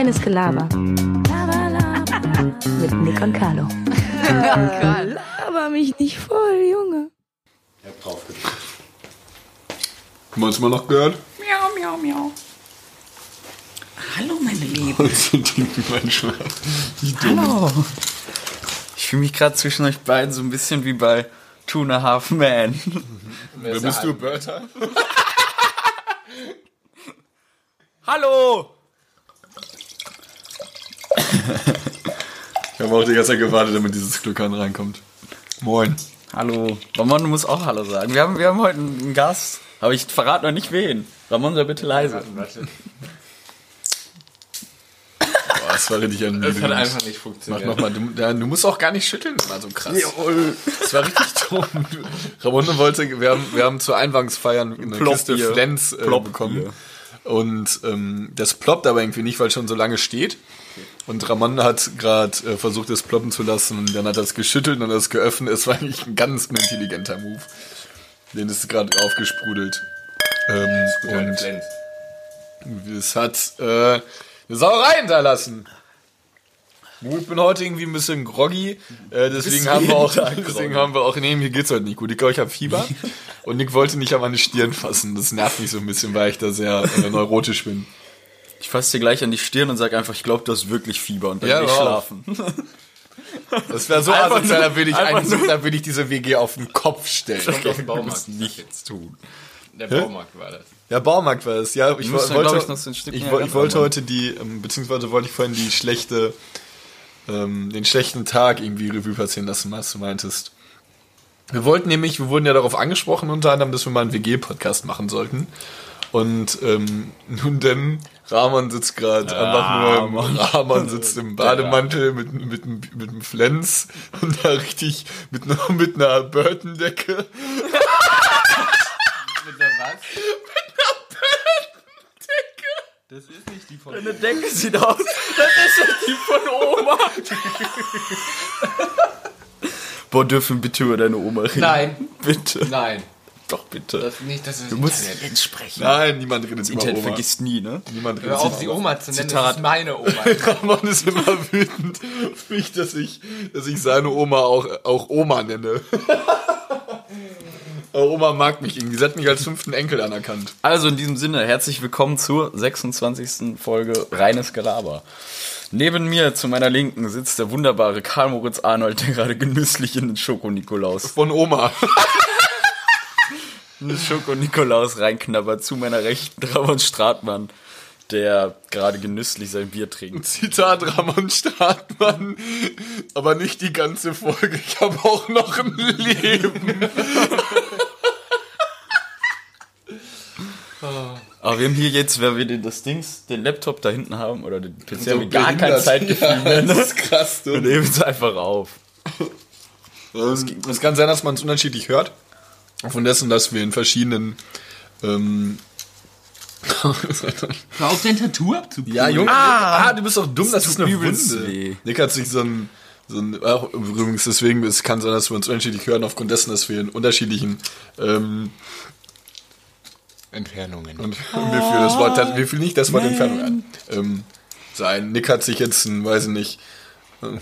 Reines Gelaber. Mit Nick und Carlo. Laber mich nicht voll, Junge. Ich hab drauf gedrückt. Haben wir uns mal noch gehört? Miau, miau, miau. Hallo, meine Lieben. Dumm. Hallo. Ich fühle mich gerade zwischen euch beiden so ein bisschen wie bei Two and a Half Men. Wer bist du, Bertha? Hallo! Ich habe auch die ganze Zeit gewartet, damit dieses Glückan reinkommt. Moin. Hallo. Ramon, du musst auch Hallo sagen. Wir haben, wir haben heute einen Gast, aber ich verrate noch nicht wen. Ramon, sei bitte leise. Warte, Boah, das war richtig das erniedrigend. hat einfach nicht Mach funktioniert. nochmal. Du, du musst auch gar nicht schütteln, war so krass. Das war richtig dumm. Ramon wollte, wir haben, wir haben zur Einweihungsfeiern eine Plop Kiste. Flens äh, bekommen. Und ähm, das ploppt aber irgendwie nicht, weil es schon so lange steht. Und Ramon hat gerade äh, versucht, es ploppen zu lassen und dann hat er es geschüttelt und es geöffnet. Es war eigentlich ein ganz unintelligenter Move. Den ist gerade aufgesprudelt. Ähm, und es hat äh, eine Sauerei hinterlassen. Ich bin heute irgendwie ein bisschen groggy, äh, deswegen haben wir auch, deswegen haben wir auch, nee, mir geht's heute nicht gut. Ich glaube, ich habe Fieber und Nick wollte nicht an meine Stirn fassen. Das nervt mich so ein bisschen, weil ich da sehr äh, neurotisch bin. Ich fasse dir gleich an die Stirn und sag einfach, ich glaube, du hast wirklich Fieber und dann Ja, geh ich hör schlafen. Das wäre so Einfach asozial, da würde ich, da würde ich diese WG auf den Kopf stellen. Kommt auf den Baumarkt. nichts tun. Der Baumarkt war das. Ja, Baumarkt war es. Ja, ich dann, wollte, ich, noch so ein Stück ich, ich wollte heute die, ähm, beziehungsweise wollte ich vorhin die schlechte, ähm, den schlechten Tag irgendwie Revue passieren lassen, was du meintest. Wir wollten nämlich, wir wurden ja darauf angesprochen, unter anderem, dass wir mal einen WG-Podcast machen sollten. Und ähm, nun denn, Rahman sitzt gerade einfach nur, im, Rahman sitzt im Bademantel mit, mit, mit, mit einem Flens und da richtig mit, einer- mit einer Burton-Decke. Mit der was? Das ist nicht die von Deine Decke sieht aus. Das ist ja die von Oma. Boah, dürfen bitte über deine Oma reden? Nein. Bitte. Nein. Doch, bitte. Das nicht, das ist du musst Internet. sprechen. Nein, niemand redet Das über Internet Oma. vergisst nie, ne? Niemand Hör redet auf, die Oma zu nennen, das Zitat. ist meine Oma. Ramon ist immer wütend auf mich, dass ich, dass ich seine Oma auch, auch Oma nenne. Aber Oma mag mich irgendwie. Sie hat mich als fünften Enkel anerkannt. Also in diesem Sinne, herzlich willkommen zur 26. Folge Reines Gelaber. Neben mir zu meiner Linken sitzt der wunderbare Karl Moritz Arnold, der gerade genüsslich in den Schoko-Nikolaus, Von Oma. Schoko-Nikolaus reinknabbert. Zu meiner Rechten Ramon Stratmann, der gerade genüsslich sein Bier trinkt. Zitat Ramon Startmann. Aber nicht die ganze Folge. Ich habe auch noch ein Leben. Aber wir haben hier jetzt, wenn wir den, das Dings, den Laptop da hinten haben, oder den PC, haben wir So gar kein behindert. Zeitgefühl mehr. Das Ne? ist krass. Wir Du. nehmen es einfach auf. Ähm, Es kann sein, dass man es unterschiedlich hört. Von dessen, dass wir in verschiedenen ähm, Hör auf, dein Tattoo abzubauen. Ja, Junge. Ah, du bist doch dumm, das, ist eine Wunde. weh. Nick hat sich so ein, so ein auch übrigens deswegen, es kann sein, dass wir uns unterschiedlich hören, aufgrund dessen, dass wir in unterschiedlichen, ähm, Entfernungen. und mir fiel das Wort, mir fiel nicht das Wort Entfernung an, ähm, sein. Nick hat sich jetzt ein, weiß ich nicht, ähm,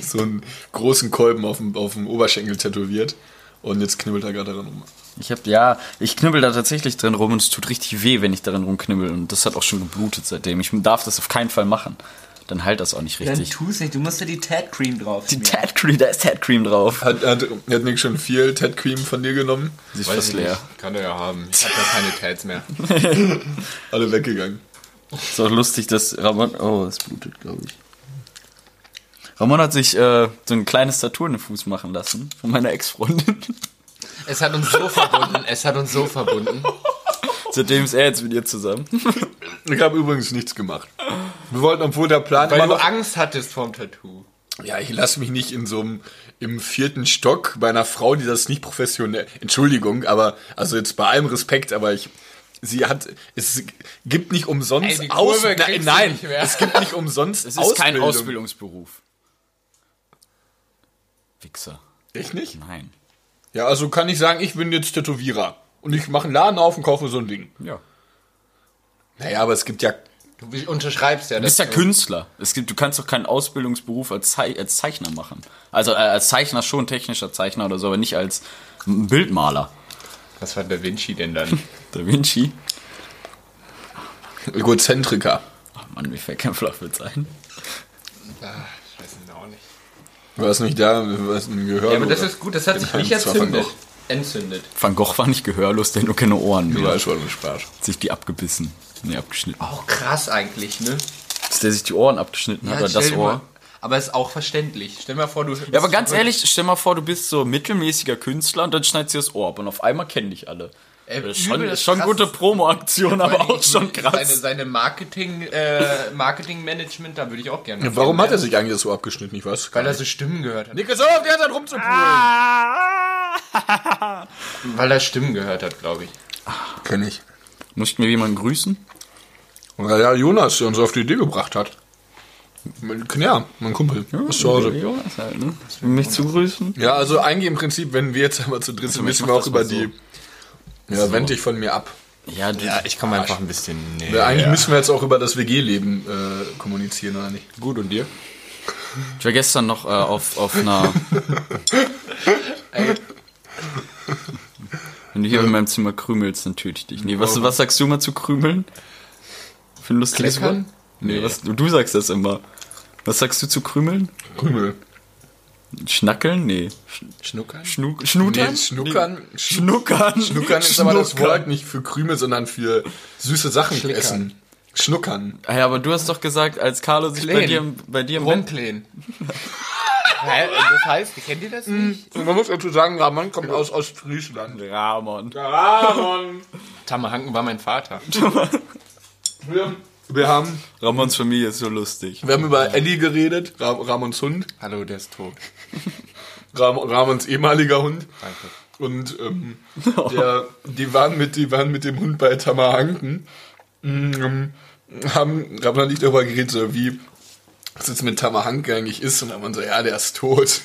so einen großen Kolben auf dem, auf dem Oberschenkel tätowiert und jetzt knibbelt er gerade daran rum. Ich hab, ja, ich knibbel da tatsächlich drin rum und es tut richtig weh, wenn ich darin rumknibbel und das hat auch schon geblutet seitdem. Ich darf das auf keinen Fall machen. Dann heilt das auch nicht Dann richtig. tu's nicht, du musst ja die Tat Cream drauf. Die Tat Cream, da ist Tat Cream drauf. Hat, hat, hat Nick schon viel Ted Cream von dir genommen? Sie ist Weiß fast ich leer. nicht. Kann er ja haben. Ich hab ja keine Tats mehr. Alle weggegangen. Ist auch lustig, dass Ramon, oh, es blutet, glaube ich. Ramon hat sich äh, so ein kleines Tattoo in den Fuß machen lassen von meiner Ex-Freundin. Es hat uns so verbunden. Es hat uns so verbunden. Seitdem ist er jetzt mit ihr zusammen. Ich habe übrigens nichts gemacht. Wir wollten, obwohl der Plan Weil immer du noch, Angst hattest vorm Tattoo. Ja, ich lasse mich nicht in so einem im vierten Stock bei einer Frau, die das nicht professionell. Entschuldigung, aber also jetzt bei allem Respekt, aber ich. Sie hat, es gibt nicht umsonst Ey, die Aus, Kurve nein, kriegst du nein, nicht mehr. es gibt nicht umsonst Es ist kein Ausbildungsberuf. Wichser. Ich nicht? Nein. Ja, also kann ich sagen, ich bin jetzt Tätowierer und ich mache einen Laden auf und kaufe so ein Ding. Ja. Naja, aber es gibt ja, Du unterschreibst ja. Du bist ja Künstler. Es gibt, du kannst doch keinen Ausbildungsberuf als, Zei als Zeichner machen. Also äh, als Zeichner schon technischer Zeichner oder so, aber nicht als Bildmaler. Was war Da Vinci denn dann? Da Vinci. Egozentriker. Ach Mann, mir fällt kein Flachwitz ein. ah, ich weiß es auch nicht. Du warst nicht da, du hast ein Gehör. Ja, aber das ist gut, das hat sich nicht entzündet. Gogh. Entzündet. Van Gogh war nicht gehörlos, der hat nur keine Ohren Ja, mehr. ist schon ein Spaß. Hat sich die abgebissen. Nee, abgeschnitten. Auch krass eigentlich, ne? Dass der sich die Ohren abgeschnitten hat, oder das Ohr. mal- Aber ist auch verständlich. Stell dir mal vor, du. Ja, aber ganz ehrlich, stell mal vor, du bist so mittelmäßiger Künstler und dann schneidest du das Ohr ab und auf einmal kennen dich alle. Ey, Das ist schon, ist schon gute Promo-Aktion, aber auch schon Seine, krass. seine Marketing, äh, Marketing-Management, da würde ich auch gerne. Warum hat er sich eigentlich so abgeschnitten? Ich weiß. Weil er so Stimmen gehört hat. Ist auf, der hat dann rumzupulen. Weil er Stimmen gehört hat, glaube ich. Kenn ich. Muss ich mir jemanden grüßen? Ja, ja, Jonas, der uns auf die Idee gebracht hat. Ja, mein Kumpel. ist zu Hause. Jonas halt, ne? Mich zu grüßen? Ja, also eigentlich im Prinzip, wenn wir jetzt einmal zu dritt sind, mich müssen wir auch über mal die. Ja, wend dich von mir ab. Ja, du, ich komme einfach ein bisschen näher. Ja, eigentlich müssen wir jetzt auch über das WG-Leben äh, kommunizieren, oder nicht? Gut, und dir? ich war gestern noch äh, auf, auf einer... Wenn du hier in meinem Zimmer krümelst, dann töte ich dich. Nee, was, was sagst du mal zu krümeln? Für ein lustiges Wort? Kleckern? Nee, was, du, du sagst das immer. Was sagst du zu krümeln? Krümel. Schnackeln? Nee. Schnuckern? Schnu Schnutern? Nee, Schnuckern. Nee. Schnuckern. Schnuckern ist aber das Schnuckern. Wort nicht für Krümel, sondern für süße Sachen Schlickern. essen. Schnuckern. Ah Ja, aber du hast doch gesagt, als Carlo sich bei Kleen. dir, im- bei dir im? Das heißt, kennt ihr das nicht? Und man muss dazu sagen, Ramon kommt aus Ostfriesland. Ramon. Ramon. Tamahanken war mein Vater. Wir, wir, haben, Ramons Familie ist so lustig. wir haben über Ellie geredet, Ra Ramons Hund, Hallo, der ist tot. Ram Ramons ehemaliger Hund. Danke. Und ähm, der, die, waren mit, die waren mit dem Hund bei Tamahanken. Ähm, haben, haben dann nicht darüber geredet, so wie was jetzt mit Tamahanke eigentlich ist. Und dann waren so, ja, der ist tot.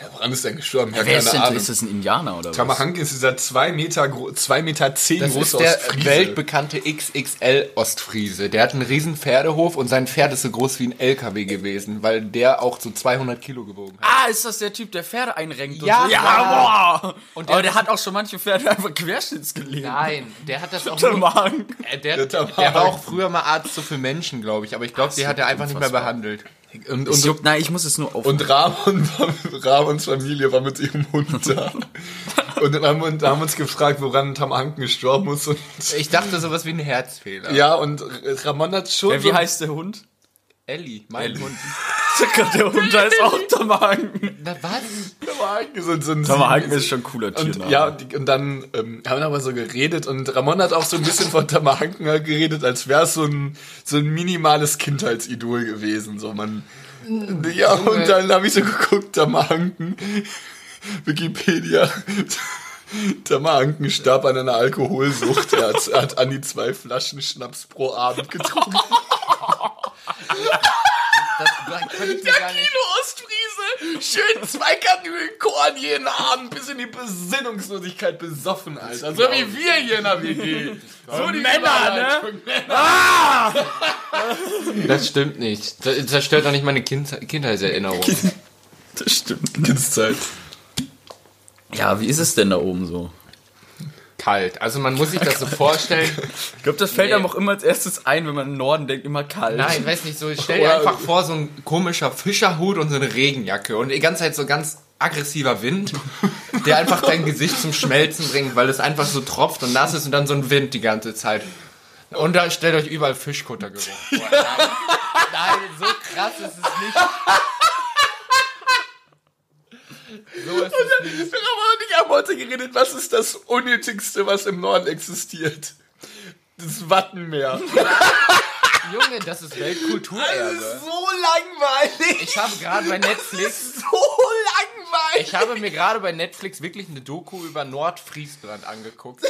Ja, woran ist der gestorben? Ja, Wer ist denn, Ahnung. ist das ein Indianer oder was? Tamahanke ist dieser 2 Meter, gro- zwei Meter zehn Das große ist der Ostfriese. weltbekannte XXL Ostfriese. Der hat einen riesen Pferdehof und sein Pferd ist so groß wie ein LKW gewesen, weil der auch so 200 Kilo gewogen hat. Ah, ist das der Typ, der Pferde einrenkt? Ja, und so? ja. boah. Und der- Aber der hat auch schon manche Pferde einfach querschnittsgelähmt. Nein, der hat das auch Der nur, Mann. äh, der, Der der, war auch früher mal Arzt so für Menschen, glaube ich, aber ich glaube, die hat er einfach nicht mehr unfassbar. behandelt. Und, und, juckt, nein, ich muss es nur auf. und Ramon, Ramons Familie war mit ihrem Hund da. Und dann haben wir, haben uns gefragt, woran Tamahanken gestorben ist. Und, Ich dachte sowas wie ein Herzfehler. ja, und Ramon hat schon. Äh, wie so- heißt der Hund? Ellie, mein Hund. Der Hund heißt auch Tamahanken. Na was? Tamahanken, so, so ein Tamahanken ist schon ein cooler Und, Tiername. ja, die, und dann ähm, haben wir aber so geredet und Ramon hat auch so ein bisschen von Tamahanken halt geredet, als wäre es so ein, so ein minimales Kindheitsidol gewesen. So man, ja, und dann habe ich so geguckt, Tamahanken, Wikipedia, Tamahanken starb an einer Alkoholsucht. Er hat, er hat an die zwei Flaschen Schnaps pro Abend getrunken. Das kann ich mir gar nicht. Ostfriese, schön zwei Kanülen Korn jeden Abend bis in die Besinnungslosigkeit besoffen, Alter. So wie wir hier in der WG. So die Männer, ne? Überleitung. Das stimmt nicht. Das zerstört doch nicht meine kind Kindheitserinnerung. Das stimmt. Kindszeit. Ja, wie ist es denn da oben so? Kalt. Also man muss sich das so vorstellen. Ich glaube, das fällt Nee. einem auch immer als erstes ein, wenn man im Norden denkt, immer kalt. Nein, weiß nicht, so stell dir einfach vor, so ein komischer Fischerhut und so eine Regenjacke und die ganze Zeit so ganz aggressiver Wind, der einfach dein Gesicht zum Schmelzen bringt, weil es einfach so tropft und nass ist und dann so ein Wind die ganze Zeit. Und da stellt euch überall Fischkuttergeruch vor. Nein, so krass ist es nicht. So ist es nicht. Ramon und ich haben heute geredet, was ist das Unnötigste, was im Norden existiert? Das Wattenmeer. Junge, das ist Weltkulturerbe. So langweilig. Ich habe gerade bei Netflix So langweilig. Ich habe mir gerade bei Netflix wirklich eine Doku über Nordfriesland angeguckt.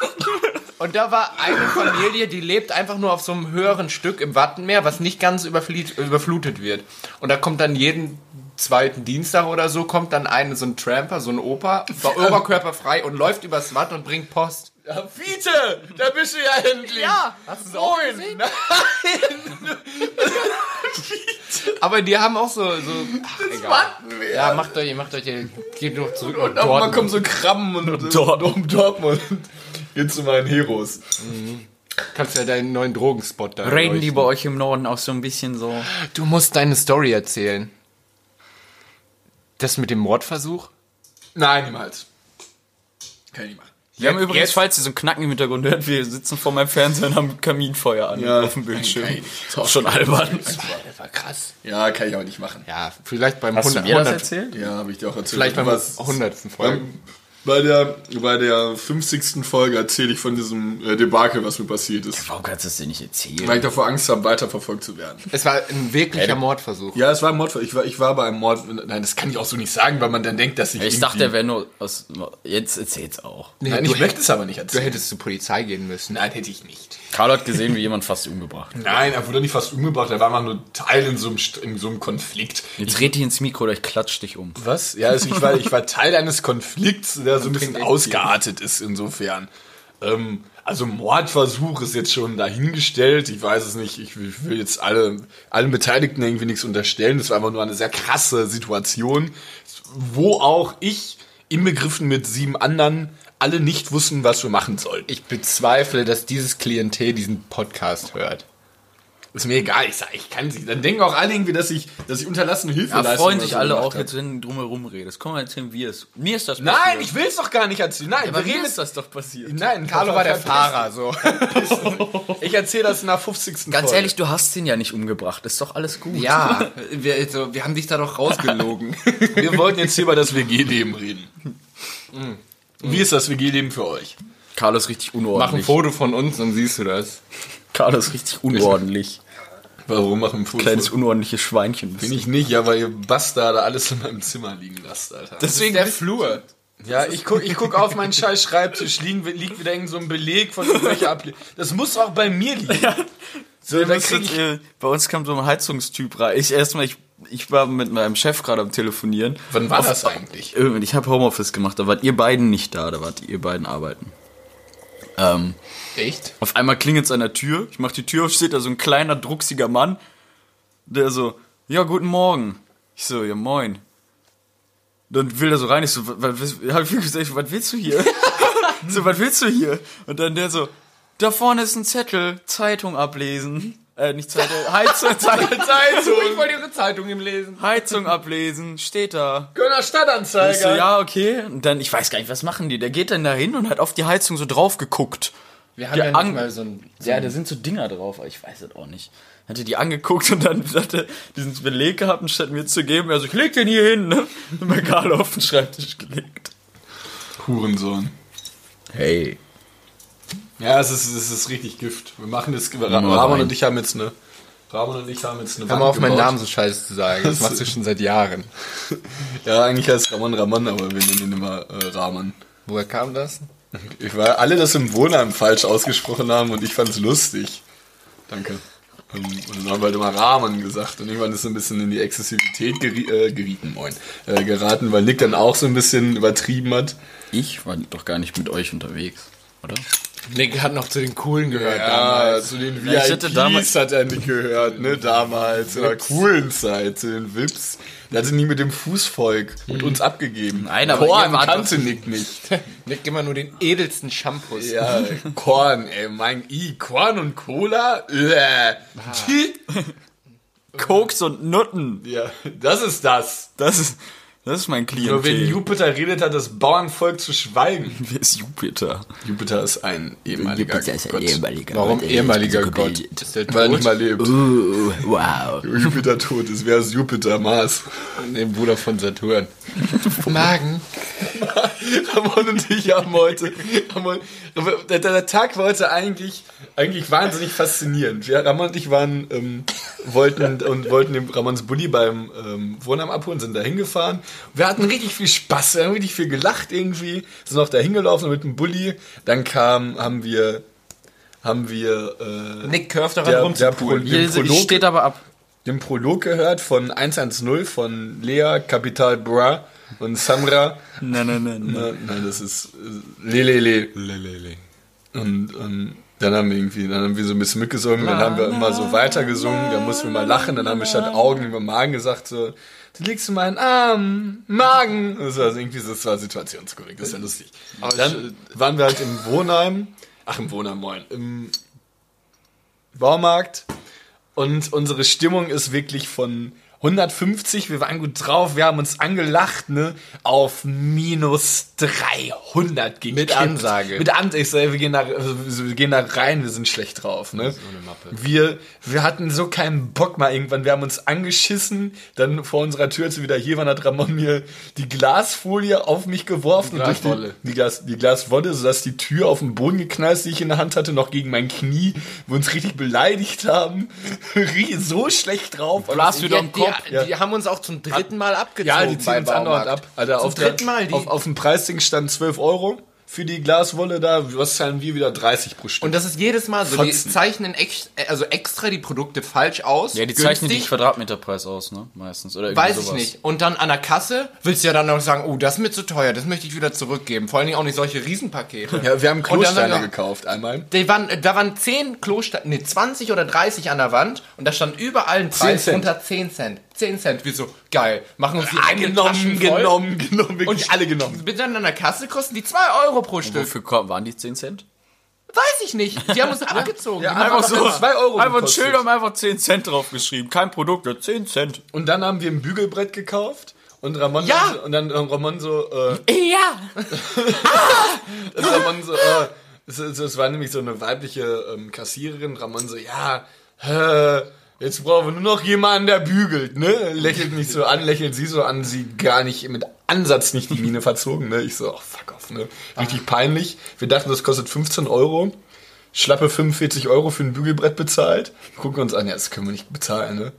Und da war eine Familie, die lebt einfach nur auf so einem höheren Stück im Wattenmeer, was nicht ganz überflutet wird. Und da kommt dann jeden zweiten Dienstag oder so, kommt dann eine, so ein Tramper, so ein Opa, war oberkörperfrei und läuft übers Watt und bringt Post. Ja, Fiete, da bist du ja endlich. Ja, hast du es auch gesehen? Nein, Aber die haben auch so, so ach, egal. warten wir. Ja, macht euch, macht euch, geht noch zurück nach Und mal Dortmund. kommen so Krabben und, und Dortmund. Dortmund. Dortmund. Geht zu meinen Heroes. Kannst ja deinen neuen Drogenspot da Reden die bei euch im Norden auch so ein bisschen so? Du musst deine Story erzählen. Das mit dem Mordversuch? Nein, niemals. Kann ich nicht machen. Wir haben übrigens, jetzt- falls ihr so ein Knacken im Hintergrund hört, wir sitzen vor meinem Fernseher und haben Kaminfeuer an Ja, auf dem Bildschirm. nicht. Ist auch schon albern. Das war krass. Ja, kann ich aber nicht machen. Ja, vielleicht beim Hast du 100, mir das 100 erzählt? Ja, habe ich dir auch erzählt. Vielleicht beim Du warst- 100. Folge. Bei, der, bei der 50. Folge erzähle ich von diesem äh, Debakel, was mir passiert ist. Warum kannst du das denn nicht erzählen? Weil ich davor Angst habe, weiterverfolgt zu werden. Es war ein wirklicher Mordversuch. Ja, es war ein Mordfall. Ich war, ich war bei einem Mord. Nein, das kann ich auch so nicht sagen, weil man dann denkt, dass ich. Ich irgendwie- dachte, der wäre nur aus. Jetzt erzähl's auch. Nein, du ich möchte es aber nicht Du erzählen. hättest zur Polizei gehen müssen. Nein, hätte ich nicht. Karl hat gesehen, wie jemand fast umgebracht. Nein, er wurde nicht fast umgebracht. Er war mal nur Teil in so einem, St- in so einem Konflikt. Jetzt red dich ins Mikro oder ich klatsch dich um. Was? Ja, also ich, war, ich war Teil eines Konflikts, der so ein bisschen ausgeartet ist insofern. Ähm, also Mordversuch ist jetzt schon dahingestellt. Ich weiß es nicht. Ich will ich will jetzt alle, allen Beteiligten irgendwie nichts unterstellen. Das war einfach nur eine sehr krasse Situation, wo auch ich inbegriffen mit sieben anderen alle nicht wussten, was wir machen sollten. Ich bezweifle, dass dieses Klientel diesen Podcast hört. Ist mir egal, ich sag, ich kann sie. Dann denken auch alle irgendwie, dass ich, dass ich unterlassene Hilfe Ja, leiste freuen sich so alle auch hab. jetzt, wenn du drumherum redest. Komm mal erzählen, wie es. Mir ist das Nein, passiert. ich will es doch gar nicht erzählen. Nein, Aber wir mir reden ist das doch passiert. Nein, Carlo war der Fahrer, so. Ich erzähle das nach 50. Ganz Folge. ehrlich, du hast ihn ja nicht umgebracht. Ist doch alles gut. Ja, wir, also, wir haben dich da doch rausgelogen. wir wollten jetzt hier über das WG-Leben reden. Wie ist das WG-Leben für euch? Karl ist richtig Mach ein unordentlich. Foto von uns, dann siehst du das. Karl ist richtig unordentlich. Warum machen Foto? Kleines unordentliches Schweinchen. bist Bin ich nicht, ja, weil ihr Bastarde alles in meinem Zimmer liegen lasst, Alter. Deswegen der Flur. ja, ich guck, ich guck auf meinen scheiß Schreibtisch, liegen, liegt wieder irgend so ein Beleg von irgendwelcher Ablegen. Das muss auch bei mir liegen. So, Wir dann krieg ich, jetzt, äh, bei uns kam so ein Heizungstyp rein. Ich erstmal, ich, ich war mit meinem Chef gerade am Telefonieren. wann war das eigentlich? Irgendwann, ich habe Homeoffice gemacht, da wart ihr beiden nicht da, da wart ihr beiden arbeiten. Ähm, Echt? auf einmal klingelt es an der Tür, ich mach die Tür auf, steht da so ein kleiner, drucksiger Mann, der so, ja, guten Morgen. Ich so, ja, moin. Dann will er so rein, ich so, was, hab ich gesagt, was willst du hier? so, was willst du hier? Und dann der so, da vorne ist ein Zettel, Zeitung ablesen. Äh, nicht Zeitung, Heizung, Zeitung, Ich Zeitung. wollte ihre Zeitung im Lesen. Heizung ablesen, steht da. Kölner Ich so, Stadtanzeiger. ja, okay. Und dann, ich weiß gar nicht, was machen die? Der geht dann da hin und hat auf die Heizung so drauf geguckt. Wir haben Ja, nicht an- mal so ein... Ja, da sind so Dinger drauf, aber ich weiß es auch nicht. Hatte die angeguckt und dann hat er diesen Beleg gehabt, anstatt mir zu geben. Also, ich leg den hier hin, ne? Und bei Karl auf den Schreibtisch gelegt. Hurensohn. Hey. Ja, es ist, es ist richtig Gift. Wir machen das. Ramon und ich haben jetzt eine. Ramon und ich haben jetzt eine Hör mal auf, meinen. Namen so scheiße zu sagen. Das machst du schon seit Jahren. Ja, eigentlich heißt Ramon Ramon, aber wir nennen ihn immer äh, Rahman. Woher kam das? Ich war alle das im Wohnheim falsch ausgesprochen haben und ich fand's lustig. Danke. Ähm, Und dann haben wir halt immer Rahmen gesagt und irgendwann ist so ein bisschen in die Exzessivität geri äh, gerieten, moin, äh, geraten, weil Nick dann auch so ein bisschen übertrieben hat. Ich war doch gar nicht mit euch unterwegs, oder? Nick hat noch zu den Coolen gehört Ja, damals. zu den Ja, ich hatte VIPs damals- hat er nicht gehört, ne, damals, in der coolen Zeit, zu den Vips. Der hatte nie mit dem Fußvolk und uns abgegeben. Nein, aber Korn kannte Nick nicht. Nick immer nur den edelsten Shampoos. Ja, Korn, ey, mein I, Korn und Cola? Äh. Koks und Nutten. Ja, das ist das. Das ist, das ist mein Klientel. Nur wenn Jupiter redet, hat das Bauernvolk zu schweigen. Wer ist Jupiter? Jupiter ist ein ehemaliger Gott. ehemaliger Warum ehemaliger Gott? Ist der Weil er nicht mal lebt. Uh, wow. Jupiter tot ist. Wer ist Jupiter? Mars. Der Bruder von Saturn. Magen. Ramon und ich haben heute, haben heute der, der Tag war heute eigentlich, eigentlich wahnsinnig faszinierend. Wir, Ramon und ich waren, ähm, wollten und wollten dem Ramons Bulli beim ähm, Wohnheim abholen, sind da hingefahren. Wir hatten richtig viel Spaß, wir haben richtig viel gelacht irgendwie, sind auch da hingelaufen mit dem Bulli. Dann kam, haben wir, haben wir, äh, Nick Curve daran der, der Pro, Prolog, steht aber ab. den Prolog gehört von 110 von Lea, Capital Bra und Samra. Nein, nein, nein. nein. Nein, das ist äh, Lelele. Und ähm, dann haben wir irgendwie, dann haben wir so ein bisschen mitgesungen, dann haben wir immer so weitergesungen, dann mussten wir mal lachen, dann haben wir statt Augen über Magen gesagt, so, du liegst in meinen Arm, Magen. Das war irgendwie, so- das war situationskorrekt, das ist ja lustig. Dann waren wir halt im Wohnheim, ach im Wohnheim, moin, im Baumarkt und unsere Stimmung ist wirklich von 150, wir waren gut drauf, wir haben uns angelacht, ne, auf minus 300 gekippt. Mit Ansage. Mit Ansage. Ich sag, wir gehen da, also wir gehen da rein, wir sind schlecht drauf, ne. Wir, wir hatten so keinen Bock mal irgendwann, wir haben uns angeschissen, dann vor unserer Tür, als wir wieder hier waren, hat Ramon mir die Glasfolie auf mich geworfen. Die und Glaswolle. Die, die, Glas, die Glaswolle, sodass die Tür auf den Boden geknallt, die ich in der Hand hatte, noch gegen mein Knie, wir uns richtig beleidigt haben. So schlecht drauf. Glas wieder im Kopf. Die, die haben uns auch zum dritten Mal abgezogen. Ja, die ziehen uns andauernd ab. Alter, Zum auf, der, dritten Mal. Die, auf, auf dem Preisding stand 12 Euro für die Glaswolle da. Was zahlen wir wieder? 30 pro Stück. und das ist jedes Mal so. Die Fotzen. zeichnen ex, also extra die Produkte falsch aus. Ja, die zeichnen die günstig, Quadratmeterpreis aus, ne? Meistens. Oder irgendwie Weiß sowas. ich nicht. Und dann an der Kasse willst du ja dann noch sagen, oh, das ist mir zu teuer, das möchte ich wieder zurückgeben. Vor allen Dingen auch nicht solche Riesenpakete. ja, wir haben Klosteine gekauft einmal. Die waren, da waren 10 Klosteine, nee, 20 oder 30 an der Wand und da stand überall ein Preis unter 10 Cent. 10 Cent, wieso? Geil. Machen uns die Ah, genommen, genommen, genommen, wirklich Und alle genommen. Bitte dann an der Kasse kosten die 2 Euro pro Stück. Wofür kommen, waren die 10 Cent? Weiß ich nicht. Die haben uns abgezogen. Ja, einfach so. immer- 2 Euro Einfach ein. Schild haben einfach 10 Cent draufgeschrieben. Kein Produkt, nur 10 Cent. Und dann haben wir ein Bügelbrett gekauft. Und Ramon, Ja. und dann äh, Ramon so, äh, Ja. Und Ramon so, äh, es, es, es war nämlich so eine weibliche ähm, Kassiererin. Ramon so, ja, äh, jetzt brauchen wir nur noch jemanden, der bügelt, ne? Lächelt mich so an, lächelt sie so an, sie gar nicht mit Ansatz nicht die Miene verzogen, ne? Ich so, oh, fuck off, ne? Richtig peinlich. Wir dachten, das kostet 15 Euro. Schlappe 45 Euro für ein Bügelbrett bezahlt. Gucken uns an, ja, das können wir nicht bezahlen, ne?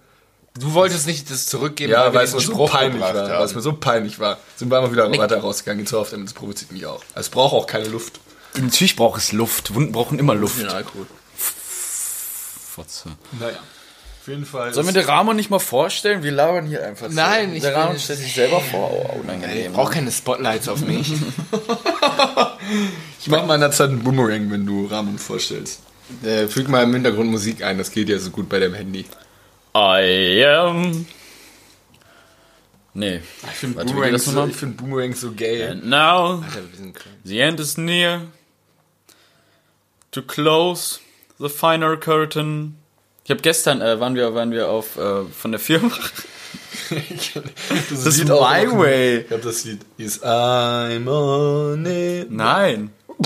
Du wolltest nicht das zurückgeben, Ja, weil es mir so peinlich war. haben. Weil es mir so peinlich war. Sind wir einfach wieder weiter rausgegangen, jetzt auf damit, das provoziert mich auch. Es braucht auch keine Luft. Natürlich braucht es Luft. Wunden brauchen immer Luft. Ja, Alkohol. Fotze. Naja. Auf jeden Fall. Sollen wir den Ramon nicht mal vorstellen? Wir labern hier einfach so. Nein, ich Der Ramon stellt sich selber vor. Oh, Ich unangenehm. brauche keine Spotlights auf mich. Ich mach mal in der Zeit einen Boomerang, wenn du Rahmen vorstellst. äh, füg mal im Hintergrund Musik ein, das geht ja so gut bei dem Handy. I am. Nee. Ich finde Boomerang, so, ich find Boomerang so gay. And now, Alter, the end is near. To close the final curtain. Ich habe gestern, äh, waren wir, waren wir auf, äh, von der Firma. das ist Lied My noch- Way. Ich hab das Lied. Is I'm on it. Nein.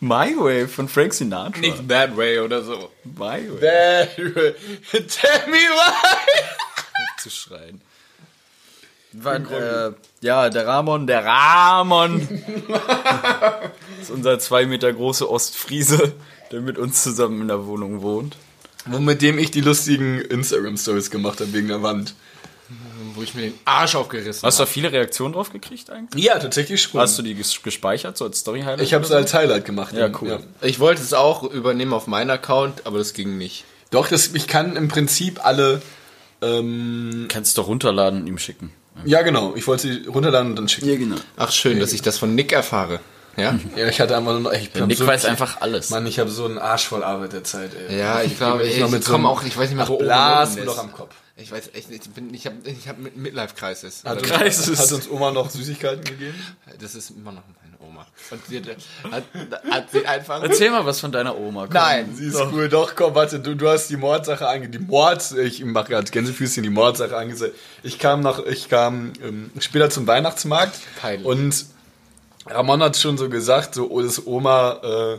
My Way von Frank Sinatra. Nicht That Way oder so. My Way. That- Tell me why. zu schreien. War, äh, ja, der Ramon, der Ramon. ist unser zwei Meter große Ostfriese, der mit uns zusammen in der Wohnung wohnt. Und mit dem ich die lustigen Instagram-Stories gemacht habe wegen der Wand. Wo ich mir den Arsch aufgerissen Hast du habe. da viele Reaktionen drauf gekriegt eigentlich? Ja, tatsächlich schon. Hast du die ges gespeichert, so als Story-Highlight? ich habe es als Highlight gemacht. Ja, cool. Ich wollte es auch übernehmen auf meinen Account, aber das ging nicht. Doch, das, ich kann im Prinzip alle. Ähm? Kannst du doch runterladen und ihm schicken. ja, genau. Ich wollte sie runterladen und dann schicken. genau. Ach schön, dass ich das von Nick erfahre. Ja? Ja, ich hatte einfach nur noch. Ich hab Nick so, weiß einfach alles. Mann, ich habe so einen Arsch voll Arbeit der Zeit, ey. Ja, ich glaube, bin ich, noch ich mit so komme auch, ich weiß nicht mehr, wo blas mir doch am Kopf. Ich weiß echt nicht, ich bin, ich habe ich hab Midlife-Crisis. Hat, Oder- uns, Kreises. hat uns Oma noch Süßigkeiten gegeben? Das ist immer noch meine Oma. Und sie hat, hat, hat sie einfach... Erzähl mal was von deiner Oma. komm. Nein, Sie ist cool, doch, komm, warte, du, du hast die Mordsache ange... Die Mord... Ich mache gerade Gänsefüßchen, die Mordsache angesagt. Ich kam nach... Ich kam ähm, später zum Weihnachtsmarkt. Peinlich. Und Ramon hat schon so gesagt, so, oh, dass Oma äh,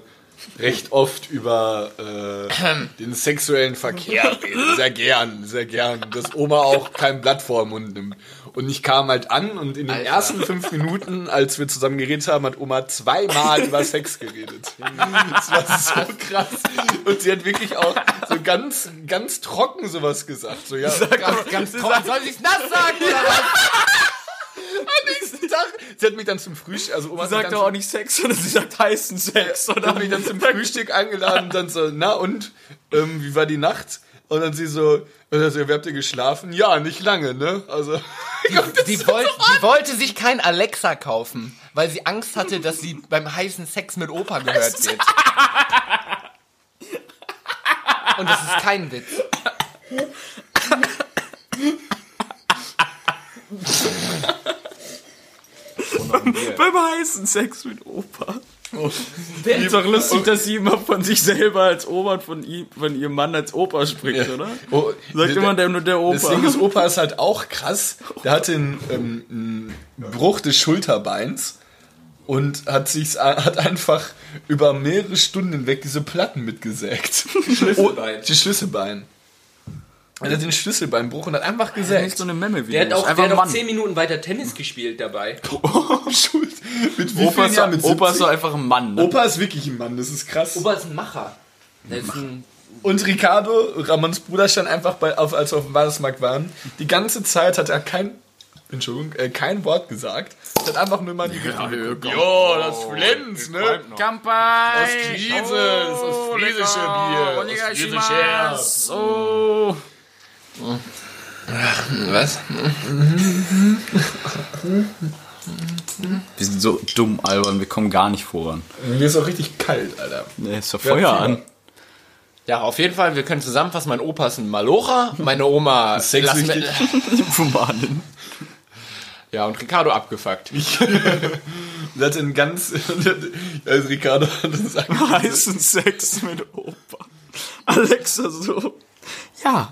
recht oft über äh, den sexuellen Verkehr redet. Sehr gern, sehr gern. Dass Oma auch kein Blatt vor den Mund nimmt. Und ich kam halt an und in den Alter. ersten fünf Minuten, als wir zusammen geredet haben, hat Oma zweimal über Sex geredet. Das war so krass. Und sie hat wirklich auch so ganz, ganz trocken sowas gesagt. So, ja, ganz, ganz trocken. Soll es nass sagen oder was? Am nächsten Tag. Sie hat mich dann zum Frühstück, also Oma Sie sagt doch auch nicht Sex, sondern sie sagt heißen Sex. Oder? hat mich dann zum Frühstück eingeladen und dann so, na und, ähm, wie war die Nacht? Und dann sie so, also, wer habt ihr geschlafen? Ja, nicht lange, ne? Also, Die, wollt, die wollte sich kein Alexa kaufen, weil sie Angst hatte, dass sie beim heißen Sex mit Opa gehört wird. Und das ist kein Witz. Beim heißen Sex mit Opa. Ist doch lustig, dass sie immer von sich selber als Oma und von, ihm, von ihrem Mann als Opa spricht, oder? Oh, Sagt immer der, nur der Opa. Deswegen ist Opa ist halt auch krass. Der hatte einen, ähm, einen Bruch des Schulterbeins und hat sich hat einfach über mehrere Stunden hinweg diese Platten mitgesägt. Schlüsselbein. die Schlüsselbein. Er hat den Schlüsselbeinbruch und hat einfach Nicht gesägt. so eine Memme wie Der hat auch, der hat auch Mann. 10 Minuten weiter Tennis gespielt dabei. Schuld. Mit wie Opa vielen ist, Jahren? Mit Opa ist 70? so einfach ein Mann. Ne? Opa ist wirklich ein Mann, das ist krass. Opa ist ein Macher. Der ist ein Und Ricardo, Ramons Bruder, stand einfach bei, auf, als wir auf dem Weihnachtsmarkt waren. Die ganze Zeit hat er kein, Entschuldigung, äh, kein Wort gesagt. Er hat einfach nur mal die geguckt. Jo, das Flens, ne? Kampai! Ostfrieses, ostfriesische Bier, ostfriesische Herz. Oh. Was? Wir sind so dumm, albern, wir kommen gar nicht voran. Mir ist auch richtig kalt, Alter. Nee, ist doch Feuer an. Ja, auf jeden Fall, wir können zusammenfassen, mein Opa ist ein Malocher, meine Oma Sexsüchtig. Fumanen. Ja, und Ricardo abgefuckt. Und hat ganz, also Ricardo hat das gesagt. Heißen Sex mit Opa. Alexa so. Ja.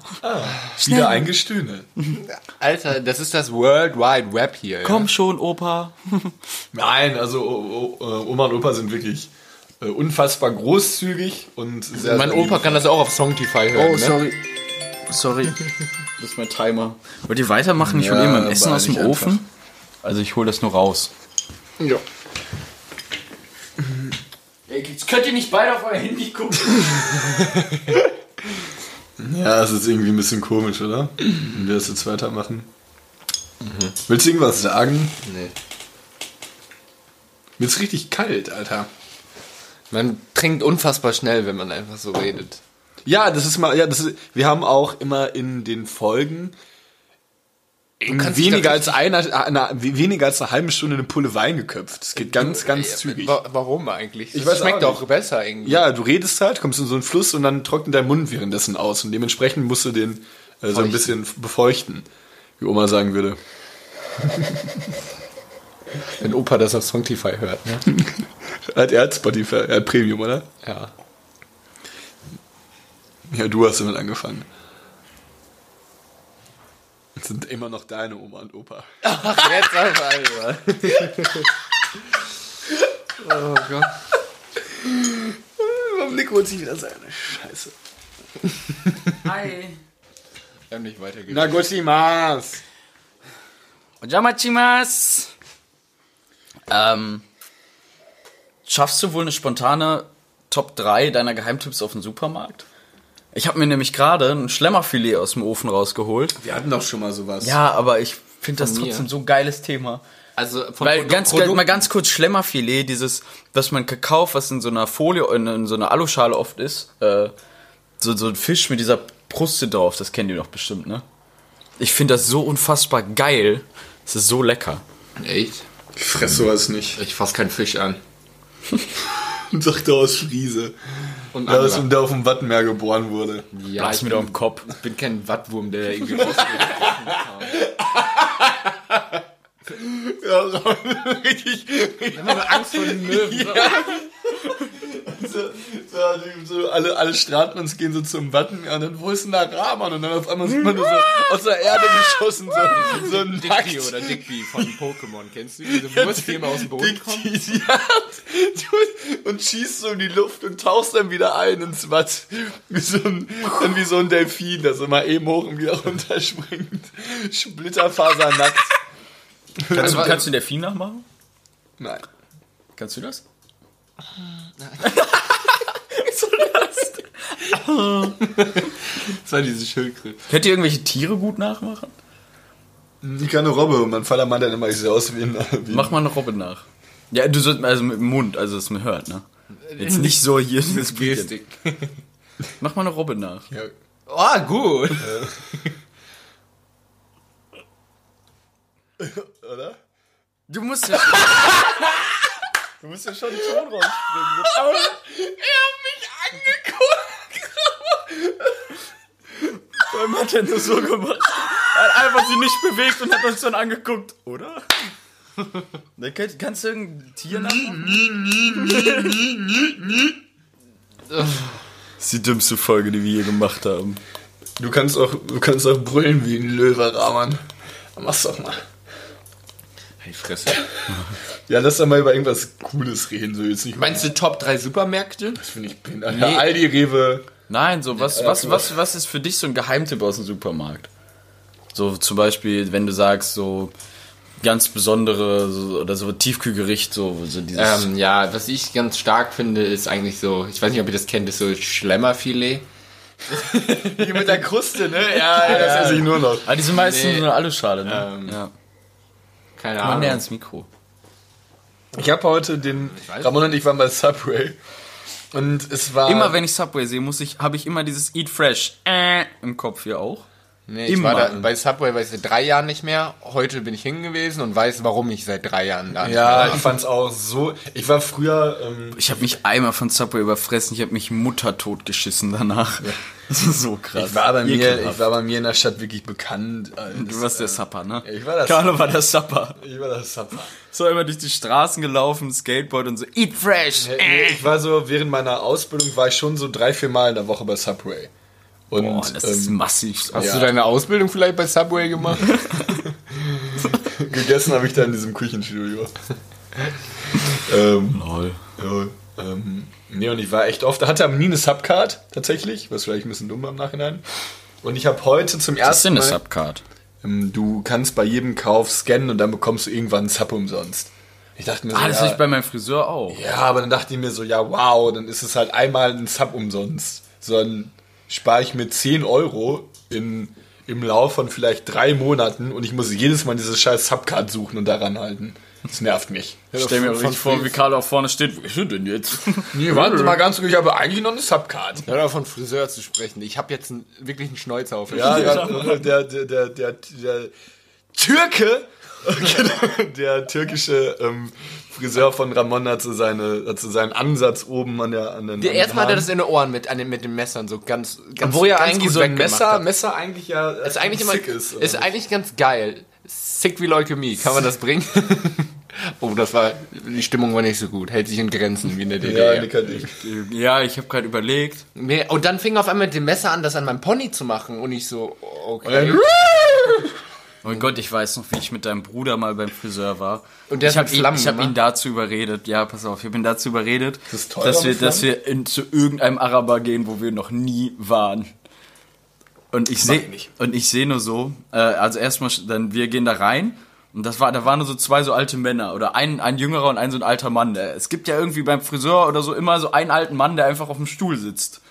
Wieder ein Gestöhne. Alter, das ist das World Wide Web hier. Komm schon, Opa. Nein, also Oma und Opa sind wirklich äh, unfassbar großzügig und sehr, Ja. Mein sehr Opa kann das auch auf Songtify hören. ne? sorry. Sorry. Das ist mein Timer. Wollt ihr weitermachen? Ich hol Ja, eben mein Essen aus dem Ofen. Also ich hol das nur raus. Ja. Jetzt könnt ihr nicht beide auf euer Handy gucken. Ja, es ist irgendwie ein bisschen komisch, oder? Wenn wir das jetzt weitermachen. Willst du irgendwas sagen? Nee. Mir ist richtig kalt, Alter. Man trinkt unfassbar schnell, wenn man einfach so redet. Ja, das ist mal, ja, das ist, wir haben auch immer in den Folgen in weniger als einer, einer, weniger als eine halbe Stunde eine Pulle Wein geköpft. Das geht ganz, ganz zügig. Wa warum eigentlich? Das Ich weiß schmeckt auch auch besser irgendwie. Ja, du redest halt, kommst in so einen Fluss und dann trocknet dein Mund währenddessen aus und dementsprechend musst du den äh, so ein bisschen befeuchten, wie Oma sagen würde. Wenn Opa das auf Songtify hört, ne? Hat er hat Spotify, er hat Premium, oder? Ja. Ja, du hast damit angefangen. Das sind immer noch deine Oma und Opa. Jetzt auf einmal. oh Gott. Nick holt sich wieder seine Scheiße. Hi. Wir haben nicht weitergegeben. Na gozzimas. Ojamachimas. Ähm, schaffst du wohl eine spontane Top 3 deiner Geheimtipps auf dem Supermarkt? Ich habe mir nämlich gerade ein Schlemmerfilet aus dem Ofen rausgeholt. Wir hatten doch schon mal sowas. Ja, aber ich finde das mir. trotzdem so ein geiles Thema. Also von Weil Produ- ganz, Produkt- mal ganz kurz Schlemmerfilet, dieses, was man kauft, was in so einer Folie, in, in so einer Aluschale oft ist, äh, so, so ein Fisch mit dieser Kruste drauf, das kennt ihr doch bestimmt, ne? Ich finde das so unfassbar geil. Es ist so lecker. Echt? Ich fress sowas nicht. Ich fass keinen Fisch an. Sagt er aus Friese. Und Der, aus, anderer. der auf dem Wattenmeer geboren wurde. Ja, Bleib's ich mir bin, doch im Kopf. ich bin kein Wattwurm, der irgendwie rausgeht. Ja, richtig. Immer nur Angst vor den Möwen. So, so, die- so alle, alle Strandmanns gehen so zum Wattenmeer und dann, wo ist denn der Rahman? Und dann auf einmal sieht man nur so aus der Erde geschossen, so, so ein Digby oder Digby von Pokémon, kennst du? Diese Wurst, die immer aus dem Boden Dick kommt. Ja. Und schießt so in die Luft und tauchst dann wieder ein ins Watt. Wie so ein, dann wie so ein Delfin, das immer eben hoch und wieder runterspringt. Splitterfasernackt. Kannst du, Also- kannst du Delfin nachmachen? Nein. Kannst du das? Das war diese Schildkröte. Könnt ihr irgendwelche Tiere gut nachmachen? Ich kann eine Robbe und mein Vater meint dann immer, ich sehe aus wie ein... Wie Mach mal eine Robbe nach. Ja, du sollst, also mit dem Mund, also dass man hört, ne? Jetzt nicht so hier das Gestik. Mach mal eine Robbe nach. ja. Oh, gut. Oder? Du musst ja. Du musst ja schon den Ton rausspringen. Vor allem hat er nur so gemacht. Er hat einfach sie nicht bewegt und hat uns dann angeguckt, oder? Kannst, kannst du irgendein Tier nachmachen? Das ist die dümmste Folge, die wir je gemacht haben. Du kannst auch, du kannst auch brüllen wie ein Löwe, Rahman. Mach's doch mal. Hey, Fresse. Ja, lass doch mal über irgendwas Cooles reden. So jetzt nicht Meinst du Top 3 Supermärkte? Das finde ich behindert. Ja, Aldi, Rewe. Nein, so was, was, was, was ist für dich so ein Geheimtipp aus dem Supermarkt? So zum Beispiel, wenn du sagst, so ganz besondere so, oder so Tiefkühlgericht, so, so dieses. Ähm, ja, was ich ganz stark finde, ist eigentlich so, ich weiß nicht, ob ihr das kennt, ist so Schlemmerfilet. Die mit der Kruste, ne? Ja, ja, das esse ich nur noch. ah, diese meisten Nee. sind alle schade, ne? Ähm, ja. Keine Komm näher Ahnung. ans Mikro. Ich habe heute den. Ramon und ich waren bei Subway. Und es war. Immer wenn ich Subway sehe, muss ich, habe ich immer dieses Eat Fresh äh, im Kopf hier auch. Nee, ich Immer. war da, bei Subway war ich seit drei Jahren nicht mehr. Heute bin ich hingewiesen und weiß, warum ich seit drei Jahren da nicht Ja, ich fand's auch so. Ich war früher. Ähm, Ich habe mich einmal von Subway überfressen, ich habe mich muttertot geschissen danach. Das ist so krass. ich, war bei mir, Ekelhaft. ich war bei mir in der Stadt wirklich bekannt. Als, Du warst der Supper, ne? ich war das- Carlo war der Supper. Ich war das Subway. So immer durch die Straßen gelaufen, Skateboard und so, eat fresh. Nee, Ich war so, während meiner Ausbildung war ich schon so drei, vier Mal in der Woche bei Subway. Und Boah, das ist ähm, massiv. Hast Ja. du deine Ausbildung vielleicht bei Subway gemacht? gegessen habe ich da in diesem Küchenstudio. ähm, Lol. ja, ähm, nee, und ich war echt oft, da hatte aber nie eine Subcard, tatsächlich, was vielleicht ein bisschen dumm war im Nachhinein. Und ich habe heute zum Was ist ersten denn eine Mal... Subcard? Ähm, Du kannst bei jedem Kauf scannen und dann bekommst du irgendwann einen Sub umsonst. Ich dachte mir so, Ah, das ja, hatte ich bei meinem Friseur auch. ja, aber dann dachte ich mir so, ja, wow, dann ist es halt einmal ein Sub umsonst. So dann spare ich mir 10 Euro in, im Lauf von vielleicht drei Monaten und ich muss jedes Mal diese scheiß Subcard suchen und daran halten. Das nervt mich. Ich stell mir Von- richtig von vor, wie Carlo auch vorne steht. Wo ist er denn jetzt? Nee, warten Sie mal ganz ruhig, ich habe eigentlich noch eine Subcard. Hör von Friseur zu sprechen. Ich habe jetzt einen, wirklich einen Schnäuzer auf. Ja, ja, der, der, der, der, der Türke, der türkische ähm, Friseur von Ramon hat so, seine, hat so seinen Ansatz oben an der an den Der erstmal hat er das in den Ohren mit, an den, mit den Messern so ganz, ganz Wo ja ganz eigentlich so ein Messer, hat. Messer eigentlich ja äh, ist eigentlich immer, sick ist, ist. oder? eigentlich ganz geil. Sick wie Leukämie. Kann man das bringen? oh, das war, die Stimmung war nicht so gut. Hält sich in Grenzen wie in der ja, DDR. nickerlich. ja, ich habe gerade überlegt. Nee, und dann fing er auf einmal mit dem Messer an, das an meinem Pony zu machen. Und ich so, okay. Oh mein Gott, ich weiß noch, wie ich mit deinem Bruder mal beim Friseur war. Und der ich hat habe ihn, ich hab ihn gemacht? dazu überredet, ja, pass auf, ich habe ihn dazu überredet, das dass wir, dass wir in, zu irgendeinem Araber gehen, wo wir noch nie waren. Und ich sehe und ich sehe nur so, äh, also erstmal, dann wir gehen da rein und das war, da waren nur so zwei so alte Männer oder ein, ein jüngerer und ein so ein alter Mann. Äh, Es gibt ja irgendwie beim Friseur oder so immer so einen alten Mann, der einfach auf dem Stuhl sitzt.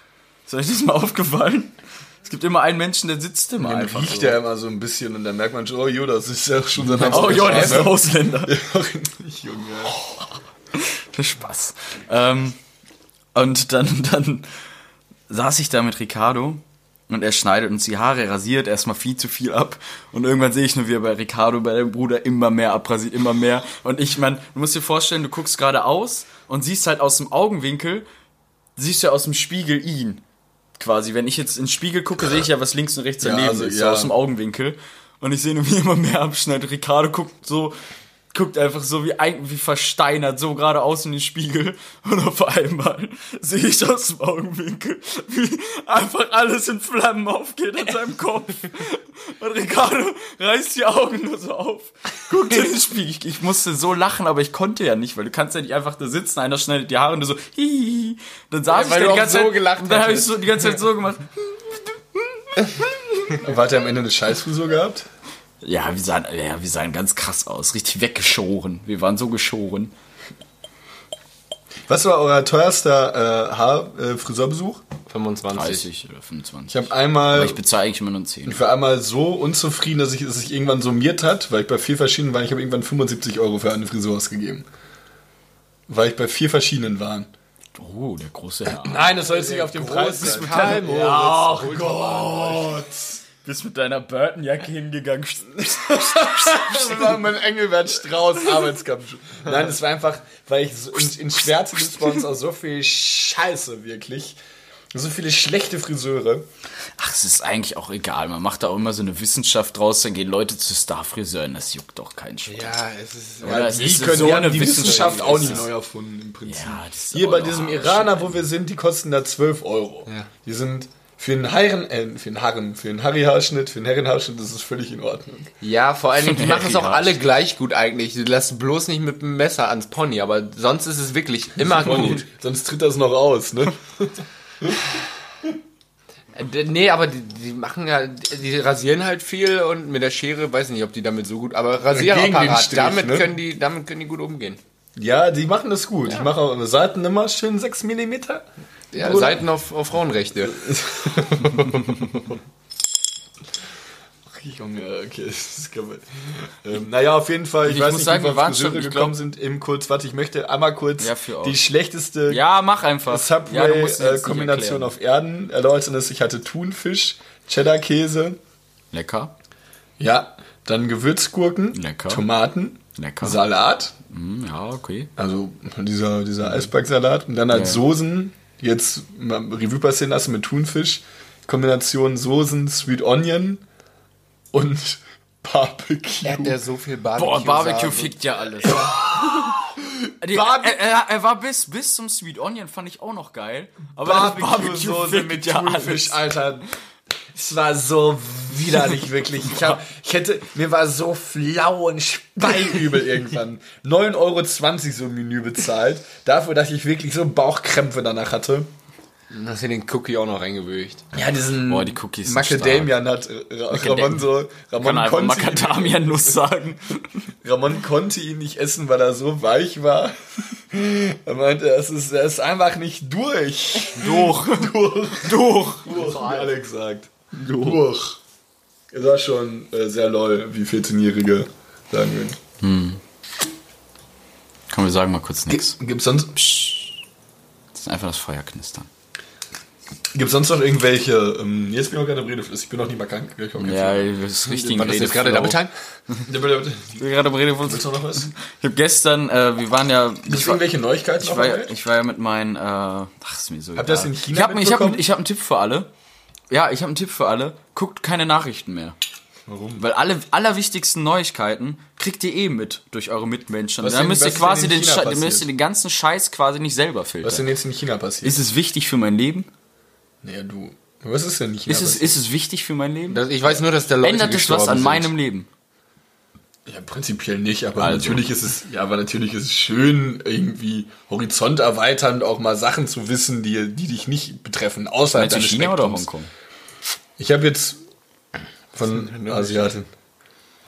Ist euch das mal aufgefallen? Es gibt immer einen Menschen, der sitzt immer Dann einfach. riecht so. er immer so ein bisschen und dann merkt man schon, oh jo, das ist ja schon sein Oh ja, der ist ein ne? Ausländer. Junge. Spaß. Ähm, und dann, dann saß ich da mit Ricardo und er schneidet uns die Haare, er rasiert erstmal viel zu viel ab und irgendwann sehe ich nur, wie er bei Ricardo, bei dem Bruder immer mehr abrasiert, immer mehr und ich, man, du musst dir vorstellen, du guckst geradeaus und siehst halt aus dem Augenwinkel, siehst du aus dem Spiegel ihn. Quasi, wenn ich jetzt in den Spiegel gucke, sehe ich ja, was links und rechts daneben also, ist, ja. aus dem Augenwinkel. Und ich sehe nur, wie immer mehr abschneidet. Ricardo guckt so, guckt einfach so wie, ein, wie versteinert, so geradeaus in den Spiegel. Und auf einmal sehe ich aus dem Augenwinkel, wie einfach alles in Flammen aufgeht an seinem Kopf. Und Ricardo reißt die Augen nur so auf, guckt in den Spiegel. Ich, ich musste so lachen, aber ich konnte ja nicht, weil du kannst ja nicht einfach da sitzen, einer schneidet die Haare und du so, hihihi. Dann saß weil ich da du die auch ganze so Zeit, gelacht und dann habe ich so die ganze Zeit so gemacht. Wart ihr am Ende eine Scheißfrisur gehabt? Ja, wir sahen, ja, wir sahen ganz krass aus, richtig weggeschoren. Wir waren so geschoren. Was war euer teuerster äh, Haar, äh, Friseurbesuch? 25. 30 oder 25. Ich habe einmal, Aber ich bezahle eigentlich immer nur 10. ich war einmal so unzufrieden, dass ich es sich irgendwann summiert hat, weil ich bei vier verschiedenen war. Ich habe irgendwann 75 Euro für eine Frisur ausgegeben. Weil ich bei vier verschiedenen waren. Oh, der große Herr. Nein, das soll jetzt nicht auf den Preis Moritz. Ach Gott. Bist mit deiner Burton-Jacke hingegangen. Das war mein Engelbert Strauß Arbeitskampf. Nein, es war einfach, weil ich so, in, in Schwärze gibt es bei uns auch so viel Scheiße, wirklich. So viele schlechte Friseure. Ach, es ist eigentlich auch egal. Man macht da auch immer so eine Wissenschaft draus, dann gehen Leute zu Starfriseuren, das juckt doch keinen Schwanz. Ja, es ist. Oder es die ist können so die eine die Wissenschaft Wissenschaft auch nicht neu erfunden im Prinzip. Ja, das ist Hier bei diesem Iraner, wo wir sind, die kosten da 12 Euro. Ja. Die sind für einen Herren, äh, für einen Harren, für einen Harry-Haarschnitt, für einen Herrenhaarschnitt, das ist völlig in Ordnung. Ja, vor allen Dingen, die machen es auch alle gleich gut eigentlich. Die lassen bloß nicht mit dem Messer ans Pony, aber sonst ist es wirklich immer gut. Sonst tritt das noch aus, ne? Äh, Nee, aber die, die machen ja, die rasieren halt viel und mit der Schere, weiß nicht, ob die damit so gut, aber Rasierapparat, Strich, damit ne? können die, damit können die gut umgehen. Ja, die machen das gut. Ich mache auch Seiten immer schön 6 mm. Ja, Bruder. Seiten auf, auf Frauenrechte. Junge, okay, das kann man. Ähm, naja, auf jeden Fall, ich, Ich weiß muss nicht, sagen, wie wir waren schon- gekommen glaub- sind. Im kurz, warte, ich möchte einmal kurz Ja, für die schlechteste Ja, mach einfach. ja, du musst es jetzt nicht Subway-Kombination erklären. auf Erden erläutern. ist, Ich hatte Thunfisch, Cheddar-Käse, Lecker. ja, dann Gewürzgurken, Lecker. Tomaten, Lecker. Salat, ja, okay. also dieser, dieser Eisbergsalat und dann als Ja. Soßen, jetzt mal Revue passieren lassen mit Thunfisch, Kombination Soßen, Sweet Onion und Barbecue. Er hat ja so viel Barbecue. Boah, Barbecue fickt ja alles. Die, Barbe- er, er, er war bis, bis zum Sweet Onion, fand ich auch noch geil. Aber Barbecue-Soße fickt mit ja Thunfisch, alles. Alter. Es war so widerlich, wirklich. Ich, hab, ich hätte, mir war so flau und speiübel irgendwann. 9,20 Euro so ein Menü bezahlt. Dafür, dass ich wirklich so Bauchkrämpfe danach hatte. Dann hast du den Cookie auch noch reingewürgt. Ja, diesen Boah, die Cookies sind Macadamian hat äh, Ra- Ramon so, Kann Ramon einfach konnte, ihn, Macadamia-Nuss sagen. Ramon konnte ihn nicht essen, weil er so weich war. Er meinte, es ist, er ist einfach nicht durch. Durch. Durch. Durch. Durch, wie Alex sagt. Durch. Es war schon äh, sehr lol, wie 14-Jährige sagen würden. Komm, wir sagen mal kurz nichts. Gibt's sonst, Das ist einfach das Feuerknistern. gibt's sonst noch irgendwelche, ähm, jetzt bin ich auch gerade redeflüssig, ich bin noch nicht mal krank. Ich Ja, das ist richtig War das jetzt gerade Double Time? Ich bin gerade im Redefluss. Willst du noch was? Ich habe gestern, äh, wir waren ja. Ich war, irgendwelche Neuigkeiten ich, war, ich war ja mit meinen. Äh, ach, ist mir so Habt ihr das in China Ich habe ich hab, ich hab einen Tipp für alle. Ja, ich habe einen Tipp für alle. Guckt keine Nachrichten mehr. Warum? Weil alle allerwichtigsten Neuigkeiten kriegt ihr eh mit durch eure Mitmenschen. Was Da müsst was ihr quasi den, müsst ihr den ganzen Scheiß quasi nicht selber Was filtern. denn jetzt in China passiert? Ist es wichtig für mein Leben? Naja, du. Was ist denn in China Ist es, ist es wichtig für mein Leben? Das, ich weiß nur, dass der Leute Ändert es was an sind. meinem Leben? Ja, prinzipiell nicht, aber Also. natürlich ist es, ja, aber natürlich ist es schön, irgendwie Horizont erweiternd auch mal Sachen zu wissen, die, die dich nicht betreffen, außerhalb Meinst du deines China oder Spektrums. Hongkong? Ich habe jetzt von Asiaten.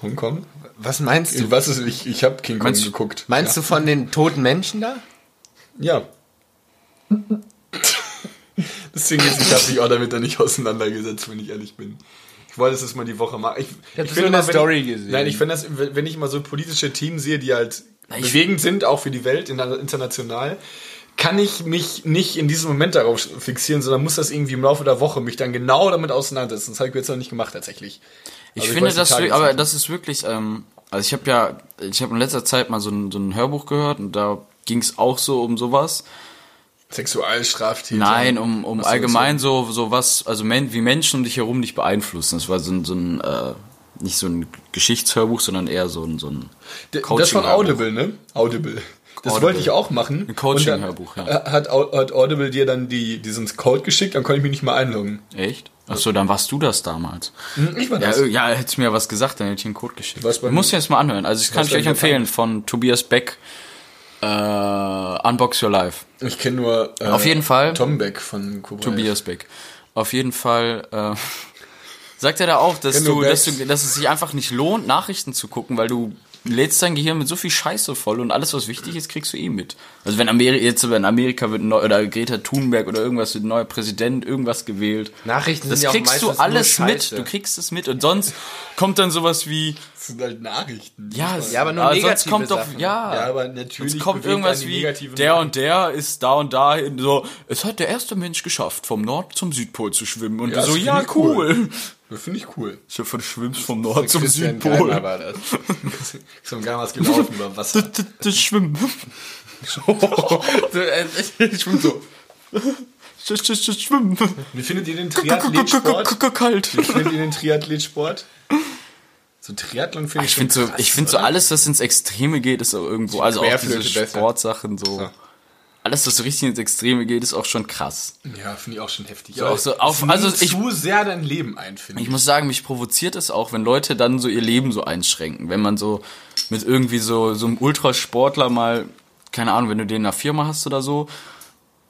Hongkong? Was meinst du? Was ist, ich, ich habe King Kong Meinst- geguckt. Meinst du von den toten Menschen da? Ja. Deswegen ist, ich habe mich auch damit dann nicht auseinandergesetzt, wenn ich ehrlich bin. Ich wollte es jetzt mal die Woche machen. Ich, ich das der mal, wenn Story ich, gesehen. Nein, ich finde das, wenn ich mal so politische Themen sehe, die halt ich- bewegend sind, auch für die Welt in- international, kann ich mich nicht in diesem Moment darauf fixieren, sondern muss das irgendwie im Laufe der Woche mich dann genau damit auseinandersetzen. Das habe ich jetzt noch nicht gemacht tatsächlich. Ich Also finde weiß das, wir- aber das ist wirklich, ähm, also ich habe ja, ich habe in letzter Zeit mal so ein, so ein Hörbuch gehört und da ging es auch so um sowas. Sexualstraftäter. Nein, um, um Was allgemein so, so was, also men, wie Menschen um dich herum dich beeinflussen. Das war so ein, so ein äh, nicht so ein Geschichtshörbuch, sondern eher so ein, so ein D- Das von. Audible, ne? Audible. Das Audible. wollte ich auch machen. Ein Coaching-Hörbuch, ja. dann Hat, hat Audible dir dann die, diesen Code geschickt, dann konnte ich mich nicht mal einloggen. Echt? Achso, dann warst du das damals. Hm, Ich war Ja, das. äh, ja, hättest du mir was gesagt, dann hätte ich einen Code geschickt. Was bei dir das mal anhören. Also, das kann ich euch empfehlen von Tobias Beck. Äh, Unbox Your Life. Ich kenne nur äh, Auf jeden Fall. Tom Beck von Cobra. Tobias Beck. Auf jeden Fall äh, sagt er da auch, dass du, dass du, dass es sich einfach nicht lohnt, Nachrichten zu gucken, weil du lädst dein Gehirn mit so viel Scheiße voll und alles, was wichtig ist, kriegst du eh mit. Also wenn Amerika jetzt in Amerika wird neu, oder Greta Thunberg oder irgendwas wird neuer Präsident, irgendwas gewählt. Nachrichten Das sind ja auch kriegst du alles mit. Du kriegst es mit und sonst kommt dann sowas wie Das sind halt Nachrichten. ja, Ja, aber nur sonst negative kommt doch Sachen. ja, Ja, aber natürlich Sonst kommt irgendwas wie negativen der und der ist da und da hin, so es hat der erste Mensch geschafft vom Nord zum Südpol zu schwimmen und Ja, du so ja cool. cool. Das finde ich cool. Ich hoffe, du schwimmst vom Nord zum Christian Südpol. Keimer war das. Ist gar was gelaufen über Wasser. Das, das, das Schwimmen. ich bin so. Schwimmen. Wie findet ihr den Triathletsport? Kalt. Wie findet ihr den Triathletsport? So Triathlon finde ich Ich finde so, ich finde so alles, was ins Extreme geht, ist auch irgendwo, also auch diese. Sportsachen so. Alles, was so richtig ins Extreme geht, ist auch schon krass. Ja, finde ich auch schon heftig. auch so auf- also ich- zu sehr dein Leben ein, finde Ich ich. muss sagen, mich provoziert es auch, wenn Leute dann so ihr Leben so einschränken. Wenn man so mit irgendwie so, so einem Ultrasportler mal, keine Ahnung, wenn du den in einer Firma hast oder so,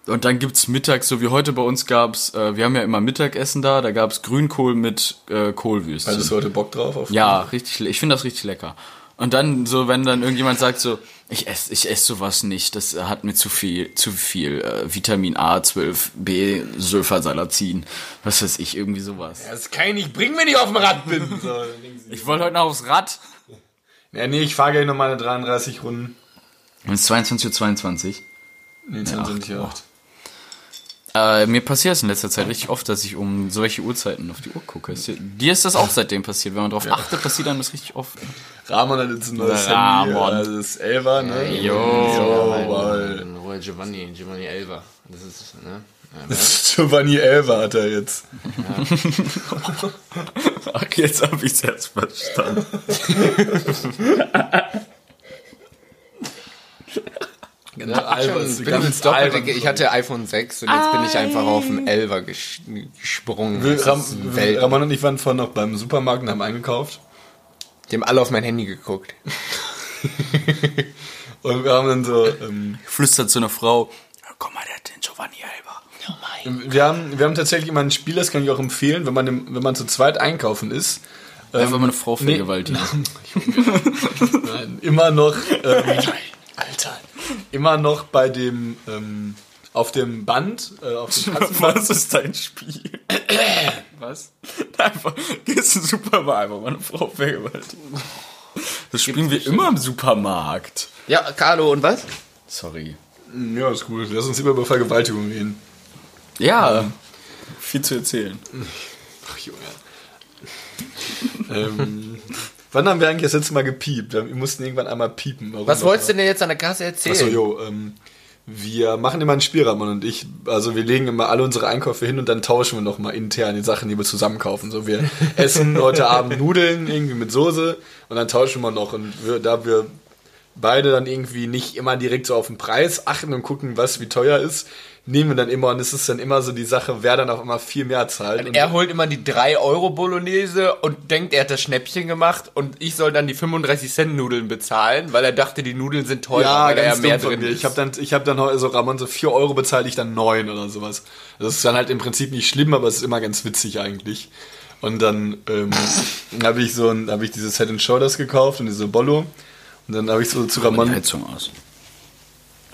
und dann gibt's mittags, so wie heute bei uns gab's, äh, wir haben ja immer Mittagessen da, da gab's Grünkohl mit äh, Kohlwürstchen. Also hast du heute Bock drauf? Auf Ja, richtig, ich finde das richtig lecker. Und dann so, wenn dann irgendjemand sagt so, ich esse ich ess sowas nicht, das hat mir zu viel, zu viel äh, Vitamin A, 12, B, Sulfasalazin, was weiß ich, irgendwie sowas. Das kann ich nicht bringen, wenn ich auf dem Rad bin. So, Ich wollte heute noch aufs Rad. ja, nee, ich fahre gleich noch meine 33 Runden. Es ist 22.22 Uhr. Nee, dann sind hier acht. Äh, mir passiert es in letzter Zeit richtig oft, dass ich um solche Uhrzeiten auf die Uhr gucke. Ist dir- ist das auch seitdem passiert. Wenn man darauf achtet, passiert einem das richtig oft. Ramon hat jetzt ein neues Ramon. Handy. Also das ist Elva, ne? Jo. Royal Giovanni, Giovanni Elva. Das ist, ne? Das ist Giovanni Elva hat er jetzt. Ach, jetzt habe ich es erst verstanden. Genau, Ja, bin ganz albern. ich hatte iPhone 6 und jetzt bin ich einfach auf den 11er ges gesprungen. Ram. Ramon und ich waren vorhin noch beim Supermarkt und haben eingekauft. Die haben alle auf mein Handy geguckt. Und wir haben dann so, ähm, Flüstert zu einer Frau, guck mal, der hat den Giovanni Elber. wir haben, wir haben tatsächlich immer ein Spiel, das kann ich auch empfehlen, wenn man, im, wenn man zu zweit einkaufen ist. Einfach mal eine Frau nee. vergewaltigen. Nein, immer noch, ähm, Alter, immer noch bei dem, ähm, auf dem Band, äh, auf dem Kassenband. Was ist dein Spiel? Was? Einfach, gehst in den Supermarkt, einfach mal eine Frau vergewaltigen. Das spielen wir immer im Supermarkt. Ja, Carlo, und was? Sorry. Ja, ist gut. Lass uns lieber über Vergewaltigung reden. Ja, viel zu erzählen. Ach, Junge. ähm, wann haben wir eigentlich das letzte Mal gepiept? Wir mussten irgendwann einmal piepen. Warum Was wolltest du denn jetzt an der Kasse erzählen? Achso, jo, ähm, wir machen immer einen Spiel, Ramon und ich. Also wir legen immer alle unsere Einkäufe hin und dann tauschen wir nochmal intern die Sachen, die wir zusammen kaufen. So, wir essen heute Abend Nudeln irgendwie mit Soße und dann tauschen wir noch. Und wir, da wir beide dann irgendwie nicht immer direkt so auf den Preis achten und gucken, was wie teuer ist, nehmen wir dann immer und es ist dann immer so die Sache, wer dann auf einmal viel mehr zahlt. Und Er holt immer die 3 Euro Bolognese und denkt, er hat das Schnäppchen gemacht und ich soll dann die 35 Cent Nudeln bezahlen, weil er dachte, die Nudeln sind teurer, Ja, weil ganz mehr drin ist. Ich habe dann, ich habe dann also Ramon so 4 Euro bezahlt, ich dann 9 oder sowas. Das ist dann halt im Prinzip nicht schlimm, aber es ist immer ganz witzig eigentlich. Und dann ähm, habe ich so ein, habe ich dieses Head and Shoulders gekauft und diese Bollo. Und dann habe ich so zu Ramon. Heizung aus.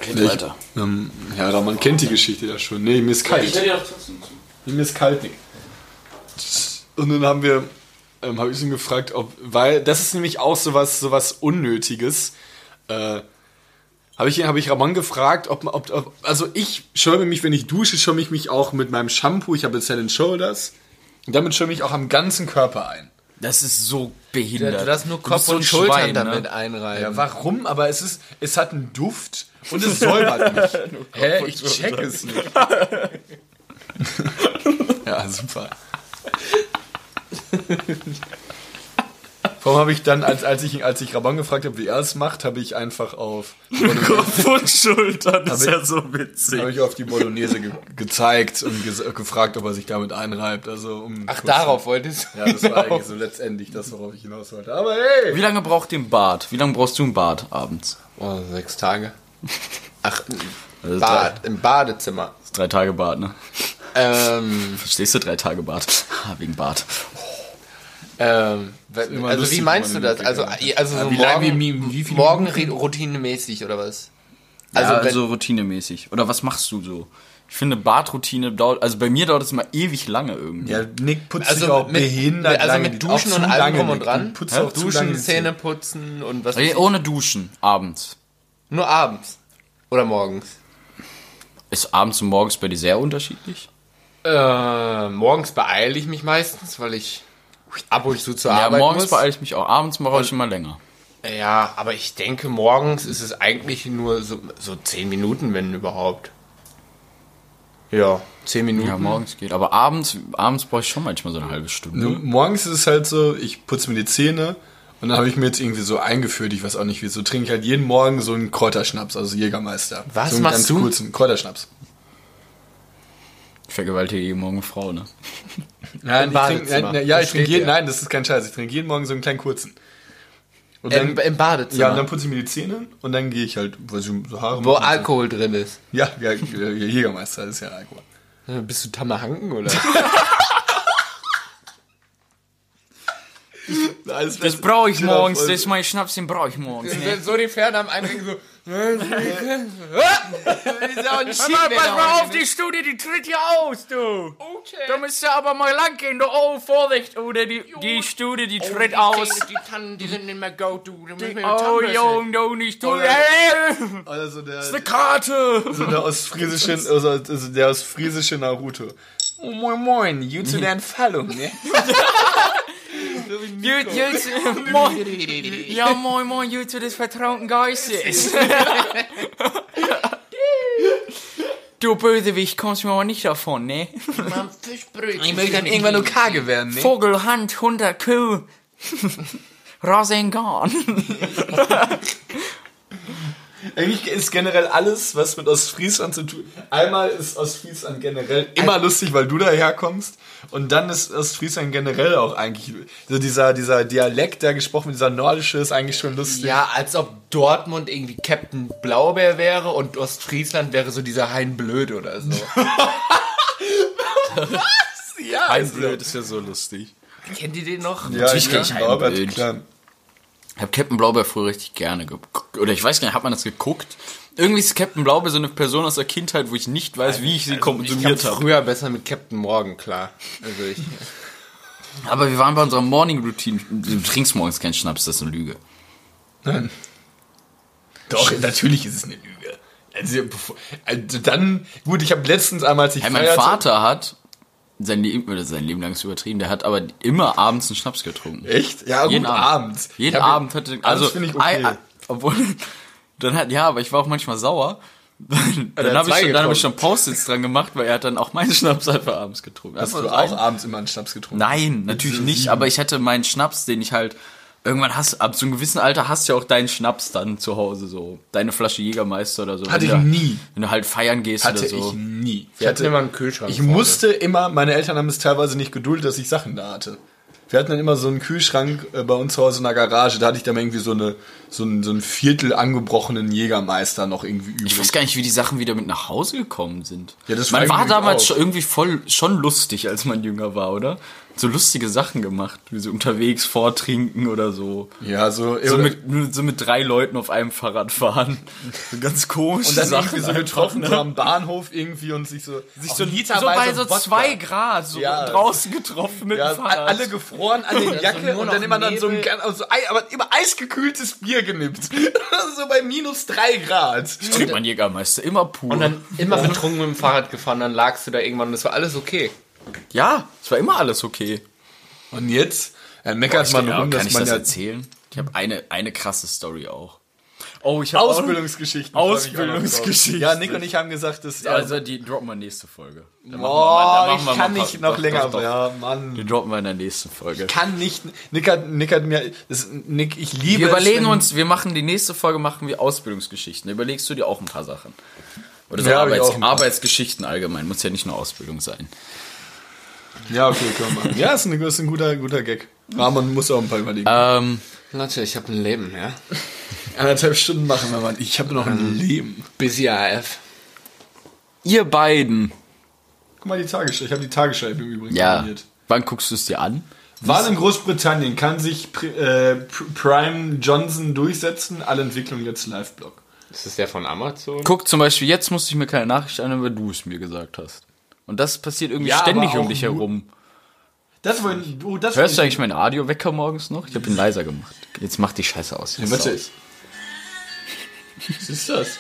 Red Ich- weiter. Ähm, ja, Ramon kennt die Geschichte ja schon. Nee, mir ist kalt. dir doch trotzdem zu. Mir ist kalt, Nick. Und dann haben wir, ähm, habe ich ihn gefragt, ob, weil das ist nämlich auch sowas, sowas Unnötiges. Äh, habe ich, hab ich Ramon gefragt, ob, ob, ob also ich schäume mich, wenn ich dusche, schäume ich mich auch mit meinem Shampoo, ich habe jetzt Head Shoulders, und damit schäume ich auch am ganzen Körper ein. Das ist so Du behindert. darfst nur Du Kopf bist so und Schultern Schwein, damit Ne? einreiben. Ja, warum? Aber es ist, es hat einen Duft und es säubert mich. Hä? Ich check es nicht. ja, super. Warum habe ich dann, als, als, ich, als ich Ramon gefragt habe, wie er es macht, habe ich einfach auf Kopf und Schultern, das ist ja so witzig. habe ich auf die Bolognese ge gezeigt und ges gefragt, ob er sich damit einreibt. Also um Ach, darauf wolltest du? Ja, das war eigentlich so letztendlich das, worauf ich hinaus wollte. Aber hey! Wie lange braucht ihr ein Bad? Wie lange brauchst du ein Bad abends? Oh, sechs Tage. Ach, Also Bad, im Badezimmer. Das ist drei Tage Bad, ne? Ähm, Verstehst du? Drei Tage Bad. Ah, wegen Bad. Ähm, also wie meinst du das? Also, den also so wie morgen, wie- morgen routinemäßig oder was? Also, ja, also routinemäßig. Oder was machst du so? Ich finde, Badroutine dauert, also bei mir dauert es immer ewig lange irgendwie. Ja, Nick putzt Also sich auch mit, behindert also lange. mit Auch Duschen und allem drum und dran. Putzt auch zu lange Duschen, Zähne putzen und was ich. ohne Duschen, abends. Nur abends. Oder morgens. Ist abends und morgens bei dir sehr unterschiedlich? Äh, morgens beeile ich mich meistens, weil ich ab, wo ich so zur Ja, Arbeit morgens muss. beeile ich mich auch. Abends mache ich immer länger. Ja, aber ich denke, morgens ist es eigentlich nur so, so 10 Minuten, wenn überhaupt. Ja, 10 Minuten. Ja, morgens geht. Aber abends, abends brauche ich schon manchmal so eine halbe Stunde. Nur Morgens ist es halt so, ich putze mir die Zähne und dann habe ich mir jetzt irgendwie so eingeführt, ich weiß auch nicht wieso, trinke ich halt jeden Morgen so einen Kräuterschnaps, also Jägermeister. Was so einen machst ganz du? kurzen Kräuterschnaps. Ich vergewaltige jeden Morgen eine Frau, ne? Nein, Im ich trink, nein, nein, ja, Das ich trinke jeden, nein, das ist kein Scheiß, ich trinke jeden Morgen so einen kleinen kurzen. Und Im, Im Badezimmer. ja, und dann putze ich mir die Zähne und dann gehe ich halt, weiß ich, so Haare wo. Alkohol drin ist. Ja, ja, Jägermeister, das ist ja Alkohol. Bist du Tammerhanken oder? Alles Das brauche ich morgens. Das ist mein Schnaps, den brauche ich morgens. Ne? so die Pferde am Eingang so. ist Pass mal auf, die Studie, die tritt hier aus, du. Da müsst ihr aber mal lang gehen, du. Oh, Vorsicht, oder die, die Studie, die tritt aus. Die Tannen, die sind nicht mehr go, du. du Oh, Zahnbürste. Jung, du nicht, du. Oder- Äh, Also der, Eine Karte. so der ostfriesische, also, also der ostfriesische Naruto. Oh, moin moin, you zu der Entfallung, ne? Jut, jut, moin. Ja, moin, moin, jut zu des vertrauten Geistes. Du Bösewicht, kommst mir aber nicht davon, ne? Ich möchte dann irgendwann nur karge werden, ne? Vogel, Hand, 100 Kuh. Rasengan. Eigentlich ist generell alles, was mit Ostfriesland zu tun Einmal ist Ostfriesland generell immer lustig, weil du daherkommst. Und dann ist Ostfriesland generell auch eigentlich. So dieser, dieser Dialekt, der gesprochen wird, dieser nordische, ist eigentlich schon lustig. Ja, als ob Dortmund irgendwie Captain Blaubeer wäre und Ostfriesland wäre so dieser Hein Blöd oder so. ja, Ein ist Blöd ist ja so lustig. Kennt ihr den noch? Ja, Natürlich ja, kenn ich Blöd. klar. Ich habe Captain Blaubeer früher richtig gerne geguckt. Oder ich weiß gar nicht, hat man das geguckt? Irgendwie ist Captain Blaubeer so eine Person aus der Kindheit, wo ich nicht weiß, wie ich sie Ich kam konsumiert habe. früher besser mit Captain Morgan klar. Also ich. Aber wir waren bei unserer Morning Routine. Du trinkst morgens keinen Schnaps, das ist eine Lüge. Nein. Doch, natürlich ist es eine Lüge. Also, also dann, gut, ich habe letztens einmal, als ich Hey, mein feierte- Vater hat sein Leben, oder sein Leben lang ist übertrieben, der hat aber immer abends einen Schnaps getrunken. Echt? Ja, Jeden gut, Abend. abends. Jeden Ich Abend hatte, also, finde ich okay. ei- ei- obwohl, dann hat, ja, aber ich war auch manchmal sauer. dann habe ich, schon- dann hab ich schon Post-its dran gemacht, weil er hat dann auch meinen Schnaps einfach abends getrunken. Hast Einfach du auch abends immer einen Schnaps getrunken? Nein, natürlich nicht, sieben. aber ich hatte meinen Schnaps, den ich halt irgendwann hast, ab so einem gewissen Alter hast du ja auch deinen Schnaps dann zu Hause so, deine Flasche Jägermeister oder so. Hatte ich du, nie. Wenn du halt feiern gehst Hatte oder so. ich nie. Ich Wir hatten hatte immer einen Kühlschrank Ich vorne. musste immer, meine Eltern haben es teilweise nicht geduldet, dass ich Sachen da hatte. Wir hatten dann immer so einen Kühlschrank äh, bei uns zu Hause in der Garage, da hatte ich dann irgendwie so, eine, so, ein, so ein Viertel angebrochenen Jägermeister noch irgendwie übrig. Ich weiß gar nicht, wie die Sachen wieder mit nach Hause gekommen sind. Ja, das man war damals auch. schon irgendwie voll schon lustig, als man jünger war, oder? So lustige Sachen gemacht, wie so unterwegs vortrinken oder so. ja, so, So mit, so mit drei Leuten auf einem Fahrrad fahren. So ganz komisch. und dann irgendwie so getroffen, ne? so am Bahnhof irgendwie und sich so, Sich so, so literweise bei so Wodka. zwei Grad, so Ja. draußen getroffen mit Ja, dem Fahrrad. alle gefroren, alle in Jacke nur und dann immer dann so ein, ganz- also, aber immer eisgekühltes Bier genippt. so bei minus drei Grad. trinkt man Jägermeister, immer pur. Und dann immer betrunken mit dem Fahrrad gefahren, dann lagst du da irgendwann und es war alles okay. Ja, es war immer alles okay. Und jetzt äh, meckert Ich, man ja, rum, kann dass ich man das ja erzählen? Ich habe eine, eine krasse Story auch. Oh, ich habe Ausbildungsgeschichten. Ausbildungsgeschichten. Ja, Nick und ich haben gesagt, dass. Also die droppen wir nächste Folge. Dann Boah, ich kann nicht noch doch, länger. Doch, doch. Ja, Mann. Die droppen wir in der nächsten Folge. Kann nicht. Nick hat, Nick hat mir. Das, Nick, ich liebe Wir es, überlegen wenn- uns, wir machen die nächste Folge machen wir Ausbildungsgeschichten. Da überlegst du dir auch ein paar Sachen. Oder so Ja, ich Arbeits. Arbeitsgeschichten allgemein. Muss ja nicht nur Ausbildung sein. Ja, okay, können wir machen. Ja, ist ein, ist ein guter, guter Gag. Rahman muss auch ein paar überlegen. Ähm, Leute, ich habe ein Leben, ja. Anderthalb Stunden machen wir, Mann. Ich habe noch ein Leben. Busy AF. ihr beiden. Guck mal die Tagesschau. Ich habe die Tagesschau im Übrigen Ja. abonniert. Wann guckst du es dir an? Wahl in Großbritannien. Kann sich Pri- äh, Pr- Prime Johnson durchsetzen? Alle Entwicklungen jetzt Live-Blog. Ist das der von Amazon? Guck zum Beispiel, jetzt musste ich mir keine Nachricht anhören, weil du es mir gesagt hast. Und das passiert irgendwie Ja, ständig um dich herum. Das wollen. Oh, das Hörst du eigentlich meinen Audiowecker morgens noch? Ich habe ihn leiser gemacht. Jetzt mach die Scheiße aus. Ja, warte. Was ist das?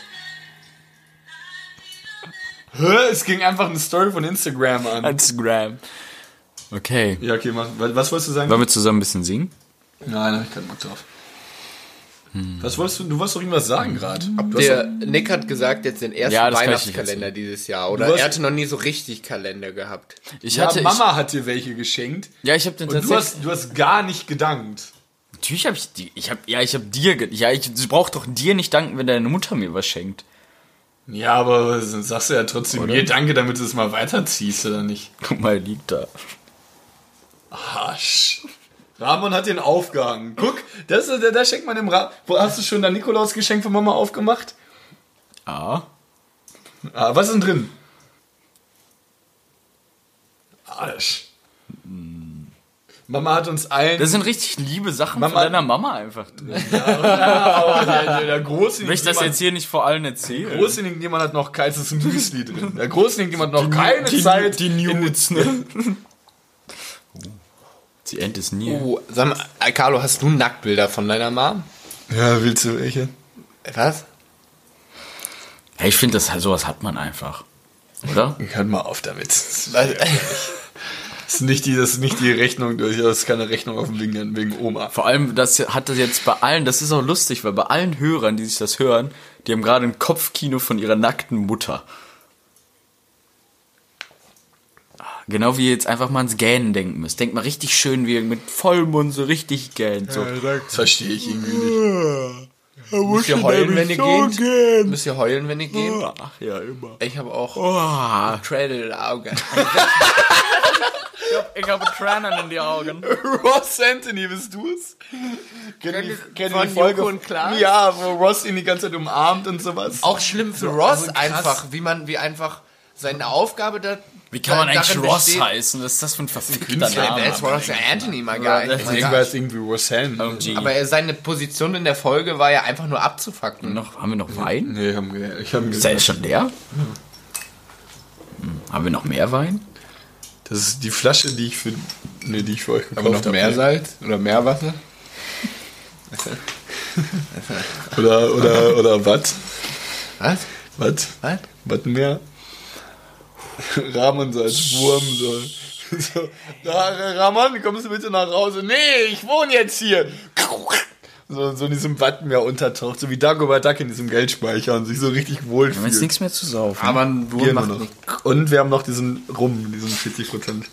Hä? Es ging einfach eine Story von Instagram an. Instagram. Okay. Ja, okay, mach. Was wolltest du sagen? Wollen wir zusammen ein bisschen singen? Nein, ich keinen Bock drauf. Was wolltest du? Du wolltest doch irgendwas sagen gerade. Du Der Nick hat gesagt, jetzt den ersten Ja, ich Weihnachtskalender dieses Jahr. Oder Du er hatte noch nie so richtig Kalender gehabt. Ich ja, hatte. Mama hat dir welche geschenkt. ich, ja, ich habe den Und du tatsächlich. hast, du hast gar nicht gedankt. Natürlich habe ich die. Ich habe ja, ich habe dir. Ja, ich brauch doch dir nicht danken, wenn deine Mutter mir was schenkt. Ja, aber sagst du ja trotzdem mir Danke, damit du es mal weiterziehst, oder nicht? Guck mal, liegt da. Arsch. Ramon hat den aufgehangen. Guck, das da, da schenkt man dem Ra Wo hast du schon dein Nikolausgeschenk von Mama aufgemacht? Ah. Ah, was ist denn drin? Arsch. Mama hat uns allen. Das sind richtig liebe Sachen Mama- von deiner Mama einfach drin. aber der, der, der große Ich möchte das jetzt hier nicht vor allen erzählen. Große jemand hat noch kein, es ist ein Müsli drin. Der große jemand noch keine Zeit. Die Nudes, ne? Die End ist nie. Oh, sag mal, äh, Carlo, hast du Nacktbilder von deiner Mom? Ja, willst du welche? Was? Ja, ich finde, das sowas hat man einfach. Oder? Hört mal auf damit. Das ist nicht die, das ist nicht die Rechnung durch, das ist keine Rechnung auf dem wegen, wegen Oma. Vor allem, das hat das jetzt bei allen, das ist auch lustig, weil bei allen Hörern, die sich das hören, die haben gerade ein Kopfkino von ihrer nackten Mutter. Genau wie ihr jetzt einfach mal ans Gähnen denken müsst. Denkt mal richtig schön, wie ihr mit Vollmund so richtig gähnt. So. Das verstehe ich irgendwie nicht. Müsst ihr heulen, wenn ihr geht? Müsst ihr heulen, wenn ihr geht? Ach ja, immer. Ich habe auch Oh, Augen. ich habe Tränen in die Augen. Ross Anthony, bist du es? Kennt ihr die Folge? Joko und Klaas? Ja, wo Ross ihn die ganze Zeit umarmt und sowas. Auch schlimm für Ross also einfach, wie man, wie einfach seine Aufgabe da. Wie kann man eigentlich Ross besteht- heißen? Was ist das für ein verfickter Name? Ross Anthony, das Oh ist my Deswegen gosh. war es irgendwie Roseanne. OG. Aber er- seine Position in der Folge war ja einfach nur abzufacken. noch, haben wir noch Wein? Nee, haben wir, ich habe Ist der jetzt schon leer? Hm. Haben wir noch mehr Wein? Das ist die Flasche, die ich für, nee, die ich für euch Aber gekauft noch habe. Meersalz oder Meerwasser? Oder, oder, oder was? Was? Was? Was? Was mehr? Ramon so als Wurm soll. So, da, Ramon, kommst du bitte nach Hause? Nee, ich wohne jetzt hier. So, so in diesem Wattenmeer untertaucht, so wie Dagobert Duck in diesem Geldspeicher und sich so richtig Wir haben jetzt wohlfühlt. nichts mehr zu saufen. Aber ein Wurm macht noch. Und wir haben noch diesen Rum, diesen 40 Prozent.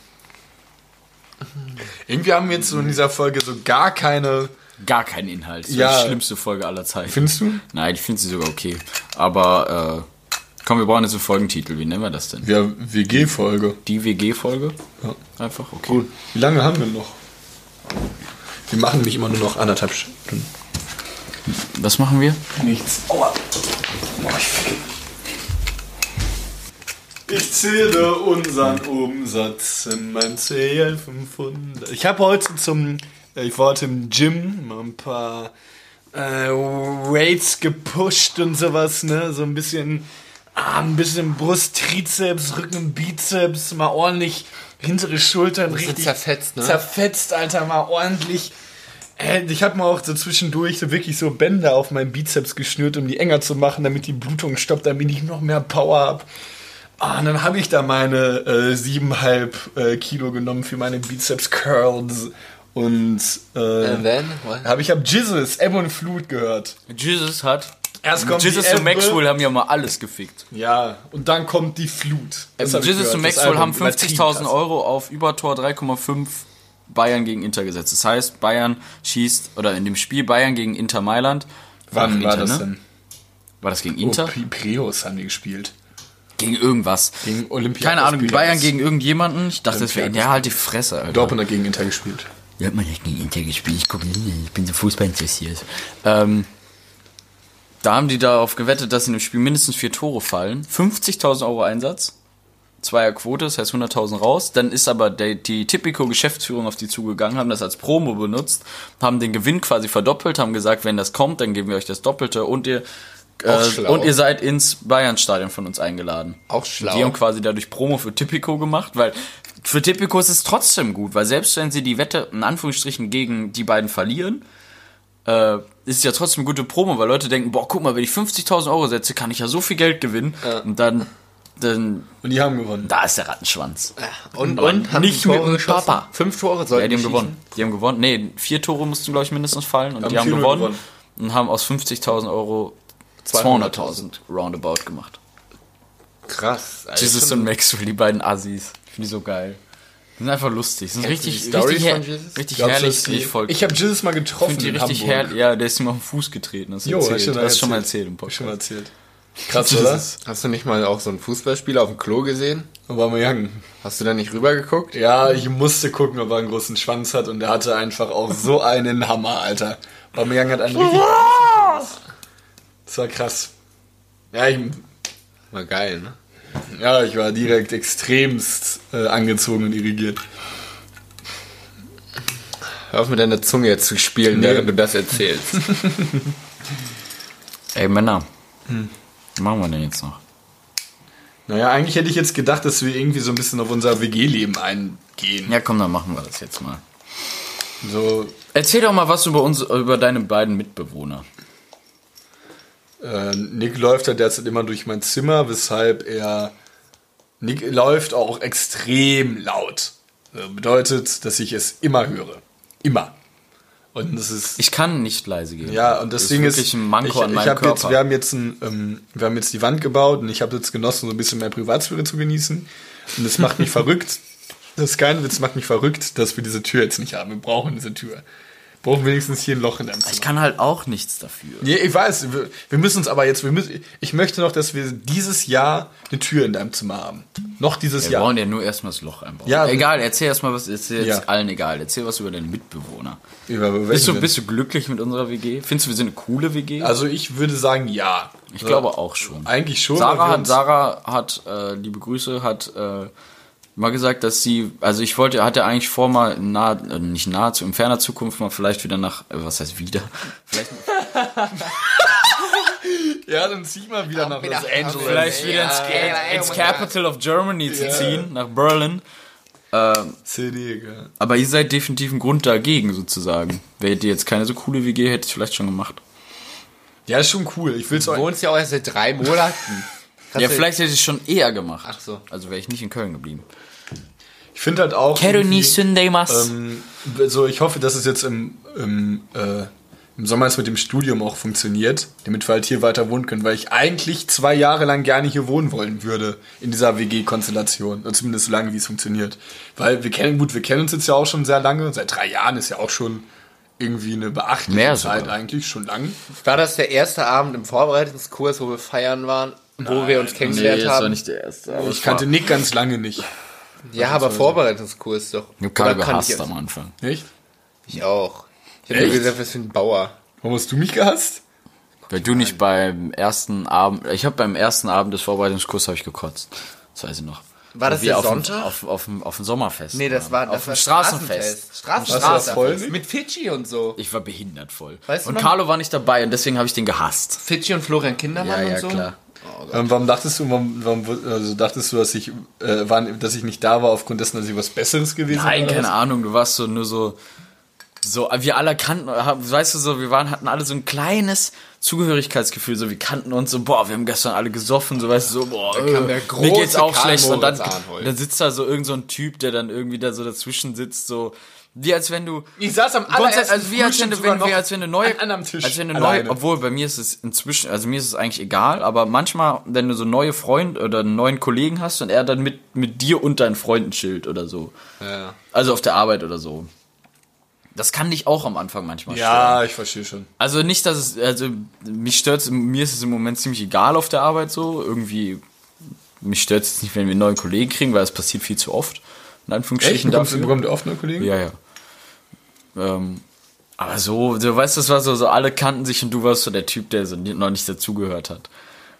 Irgendwie haben wir jetzt so in dieser Folge so gar keine. Gar kein Inhalt. Das Ja. ja. die schlimmste Folge aller Zeiten. Findest du? Nein, ich finde sie sogar okay. Aber, äh, komm, wir brauchen jetzt einen Folgentitel. Wie nennen wir das denn? Ja, WG-Folge. Die WG-Folge? Ja. Einfach, okay. Gut. Wie lange haben wir noch? Wir machen nämlich immer nur noch anderthalb Stunden. Was machen wir? Nichts. Aua. Boah, ich zähle unseren Umsatz in mein CL 500. Ich habe heute zum, äh, ich war heute im Gym, mal ein paar äh, Weights gepusht und sowas, ne, so ein bisschen, ah, ein bisschen Brust, Trizeps, Rücken, Bizeps, mal ordentlich hintere Schultern, du richtig zerfetzt, ne? zerfetzt, Alter, mal ordentlich. Äh, Ich habe mal auch so zwischendurch so wirklich so Bänder auf meinen Bizeps geschnürt, um die enger zu machen, damit die Blutung stoppt, damit ich noch mehr Power habe. Ah, und dann habe ich da meine äh, siebeneinhalb äh, Kilo genommen für meine Bizeps Curls und äh? What? habe ich habe Jesus Ebb und Flut gehört. Jesus hat. Erst kommt Jesus und. Maxwell haben ja mal alles gefickt. Ja, und dann kommt die Flut. Das ich Jesus und Maxwell haben Album, übertrieben 50.000 krass. Euro auf Übertor 3,5 Bayern gegen Inter gesetzt. Das heißt, Bayern schießt, oder in dem Spiel Bayern gegen Inter Mailand. Wann Gegen war Inter, das ne? denn? War das gegen Oh, Inter? Pri- Piräus haben die gespielt. Gegen irgendwas. Gegen Olympiakos Keine Ahnung. Bayern gegen irgendjemanden. Ich dachte, das wäre. Ja, halt die Fresse, Alter. Dortmund hat gegen Inter gespielt. Ja, hat man nicht gegen Inter gespielt. Ich, guck, ich bin so Fußball interessiert. Ähm, da haben die darauf gewettet, dass in dem Spiel mindestens vier Tore fallen. 50.000 Euro Einsatz. Zweier Quote, das heißt 100.000 raus. Dann ist aber der, die Tipico-Geschäftsführung auf die zugegangen, haben das als Promo benutzt, haben den Gewinn quasi verdoppelt, haben gesagt, wenn das kommt, dann geben wir euch das Doppelte und ihr, äh, und ihr seid ins Bayern-Stadion von uns eingeladen. Auch schlau. Die haben quasi dadurch Promo für Tipico gemacht, weil für Tipico ist es trotzdem gut, weil selbst wenn sie die Wette in Anführungsstrichen gegen die beiden verlieren, äh, ist ja trotzdem gute Promo, weil Leute denken, boah, guck mal, wenn ich 50.000 Euro setze, kann ich ja so viel Geld gewinnen und dann Dann, Und die haben gewonnen. da ist der Rattenschwanz. Und, Und haben nicht die Tore mit dem geschossen? Papa. Fünf Tore sollten Ja, die haben schießen. gewonnen. Die haben gewonnen. Nee, vier Tore mussten, glaube ich, mindestens fallen. Und Haben die haben 4-0 gewonnen, gewonnen. und haben aus 50.000 Euro 200.000 roundabout gemacht. Krass. Alter. Jesus und Maxwell, die beiden Assis. Ich finde die so geil. Die sind einfach lustig. Sind Kennst richtig, richtig, her von Jesus? richtig Glaubst herrlich. die- Nicht voll Ich habe Jesus mal Ich getroffen finde die in richtig herrlich. Ja, der ist ihm auf den Fuß getreten. Das Jo, erzählt. hast du das hast schon mal erzählt im ich schon mal Podcast. erzählt. Krass, oder? Hast du nicht mal auch so einen Fußballspieler auf dem Klo gesehen? Aubameyang. Hast du da nicht rübergeguckt? Ja, ich musste gucken, ob er einen großen Schwanz hat und er hatte einfach auch so einen Hammer, Alter. Aubameyang hat einen richtig... Das war krass. Ja, ich, War geil, ne? Ja, ich war direkt extremst äh, angezogen und irrigiert. Hör auf mit deiner Zunge jetzt zu spielen, Nee. während du das erzählst. Ey, Männer. Hm. Was machen wir denn jetzt noch? Naja, eigentlich hätte ich jetzt gedacht, dass wir irgendwie so ein bisschen auf unser WG-Leben eingehen. Ja, komm, dann machen wir das jetzt mal. So, Erzähl doch mal was über uns, über deine beiden Mitbewohner. Äh, Nick läuft ja derzeit immer durch mein Zimmer, weshalb er. Nick läuft auch extrem laut. Äh, bedeutet, dass ich es immer höre. Immer. Und das ist. Ich kann nicht leise gehen. ja, und das, Ding ist. wirklich ein Manko ich, an ich hab Körper. Jetzt, wir haben jetzt ein, ähm, wir haben jetzt die Wand gebaut und ich habe jetzt genossen, so ein bisschen mehr Privatsphäre zu genießen. Und es macht mich verrückt. Das ist kein Witz, macht mich verrückt, dass wir diese Tür jetzt nicht haben. Wir brauchen diese Tür. Wir brauchen wenigstens hier ein Loch in deinem Zimmer. ich kann halt auch nichts dafür. Nee, ich weiß, wir, wir müssen uns aber jetzt, wir müssen, ich möchte noch, dass wir dieses Jahr eine Tür in deinem Zimmer haben. Noch dieses Wir Jahr. brauchen ja nur erstmal das Loch einbauen. Ja, egal, erzähl erstmal was, erzähl jetzt Ja. allen egal. Erzähl was über deine Mitbewohner. Über Bist du, bist du glücklich mit unserer WG? Findest du, wir sind eine coole WG? also ich würde sagen, ja. ich glaube auch schon. Eigentlich schon. Sarah wir hat, Sarah hat, äh, liebe Grüße, hat äh, mal gesagt, dass sie, also ich wollte, hatte eigentlich vor, mal nah, äh, nicht nahe, zu, in ferner Zukunft mal vielleicht wieder nach, äh, was heißt wieder? Vielleicht, Ja, dann zieh mal wieder nach Los Angeles. vielleicht wieder ins, ins Capital of Germany zu ziehen, nach Berlin. CD, gell. Aber ihr seid definitiv ein Grund dagegen, sozusagen. Wärt ihr jetzt keine so coole WG, hättet ihr vielleicht schon gemacht. Ja, ist schon cool. Ich will's Du wohnst ja auch erst seit drei Monaten. Kannst Ja, vielleicht hätte ich es schon eher gemacht. Ach so. Also wäre ich nicht in Köln geblieben. Ich finde halt auch. Ähm, so, ich hoffe, dass es jetzt im, im, äh, im Sommer jetzt mit dem Studium auch funktioniert, damit wir halt hier weiter wohnen können, weil ich eigentlich zwei Jahre lang gerne hier wohnen wollen würde in dieser WG-Konstellation, oder zumindest so lange, wie es funktioniert. Weil wir kennen, gut, wir kennen uns jetzt ja auch schon sehr lange, seit drei Jahren ist ja auch schon irgendwie eine beachtliche Mehr Zeit eigentlich, schon lang. War das der erste Abend im Vorbereitungskurs, wo wir feiern waren? Wo wir uns kennengelernt haben? der erste. Ich kannte Nick ganz lange nicht. ja, aber Vorbereitungskurs doch. Ich hab Karl gehasst ich, am Anfang. Echt? ich auch. Ich hab Echt? nur gesagt, was für ein Bauer. Warum hast du mich gehasst? Weil du nicht beim ersten Abend, ich habe beim ersten Abend des Vorbereitungskurses habe ich gekotzt. Das weiß ich noch. War das der auf Sonntag? Auf, auf, dem- auf dem Sommerfest. Nee, das war das auf war Straßenfest. Straßenfest. Voll? Mit Fidschi und so. Ich war behindert voll. Weißt du und? Carlo war nicht dabei und deswegen habe ich den gehasst. Fidschi und Florian Kindermann und so. Ähm, warum dachtest du, warum, warum also dachtest du, dass ich, äh, war, dass ich nicht da war aufgrund dessen, dass ich was Besseres gewesen Nein, keine was? Ahnung, du warst so nur so so wir alle kannten, weißt du so, wir waren hatten alle so ein kleines Zugehörigkeitsgefühl, so wir kannten uns so, boah, wir haben gestern alle gesoffen, so weißt du, so, boah, äh, mir große geht's auch Karl schlecht. Und dann, Moritz dann sitzt da so irgend so ein Typ, der dann irgendwie da so dazwischen sitzt, so wie als wenn du Ich saß am allerersten also wie als wenn du, wenn, wie als wenn du neue, an einem Tisch als wenn du alleine. neue, obwohl bei mir ist es inzwischen, also mir ist es eigentlich egal, aber manchmal, wenn du so neue Freunde oder einen neuen Kollegen hast und er dann mit, mit dir und deinen Freunden chillt oder so. Ja. Also auf der Arbeit oder so. Das kann dich auch am Anfang manchmal stören. Ja, ich verstehe schon. Also nicht, dass es, also mich stört mir ist es im Moment ziemlich egal auf der Arbeit so. Irgendwie, mich stört es nicht, wenn wir einen neuen Kollegen kriegen, weil es passiert viel zu oft. In Echt? Anführungsstrichen Bekommst, dafür. bekommt ihr oft neue Kollegen? Ja, ja. Ähm, aber so, du weißt, das war so, so alle kannten sich und du warst so der Typ, der so noch nicht dazugehört hat.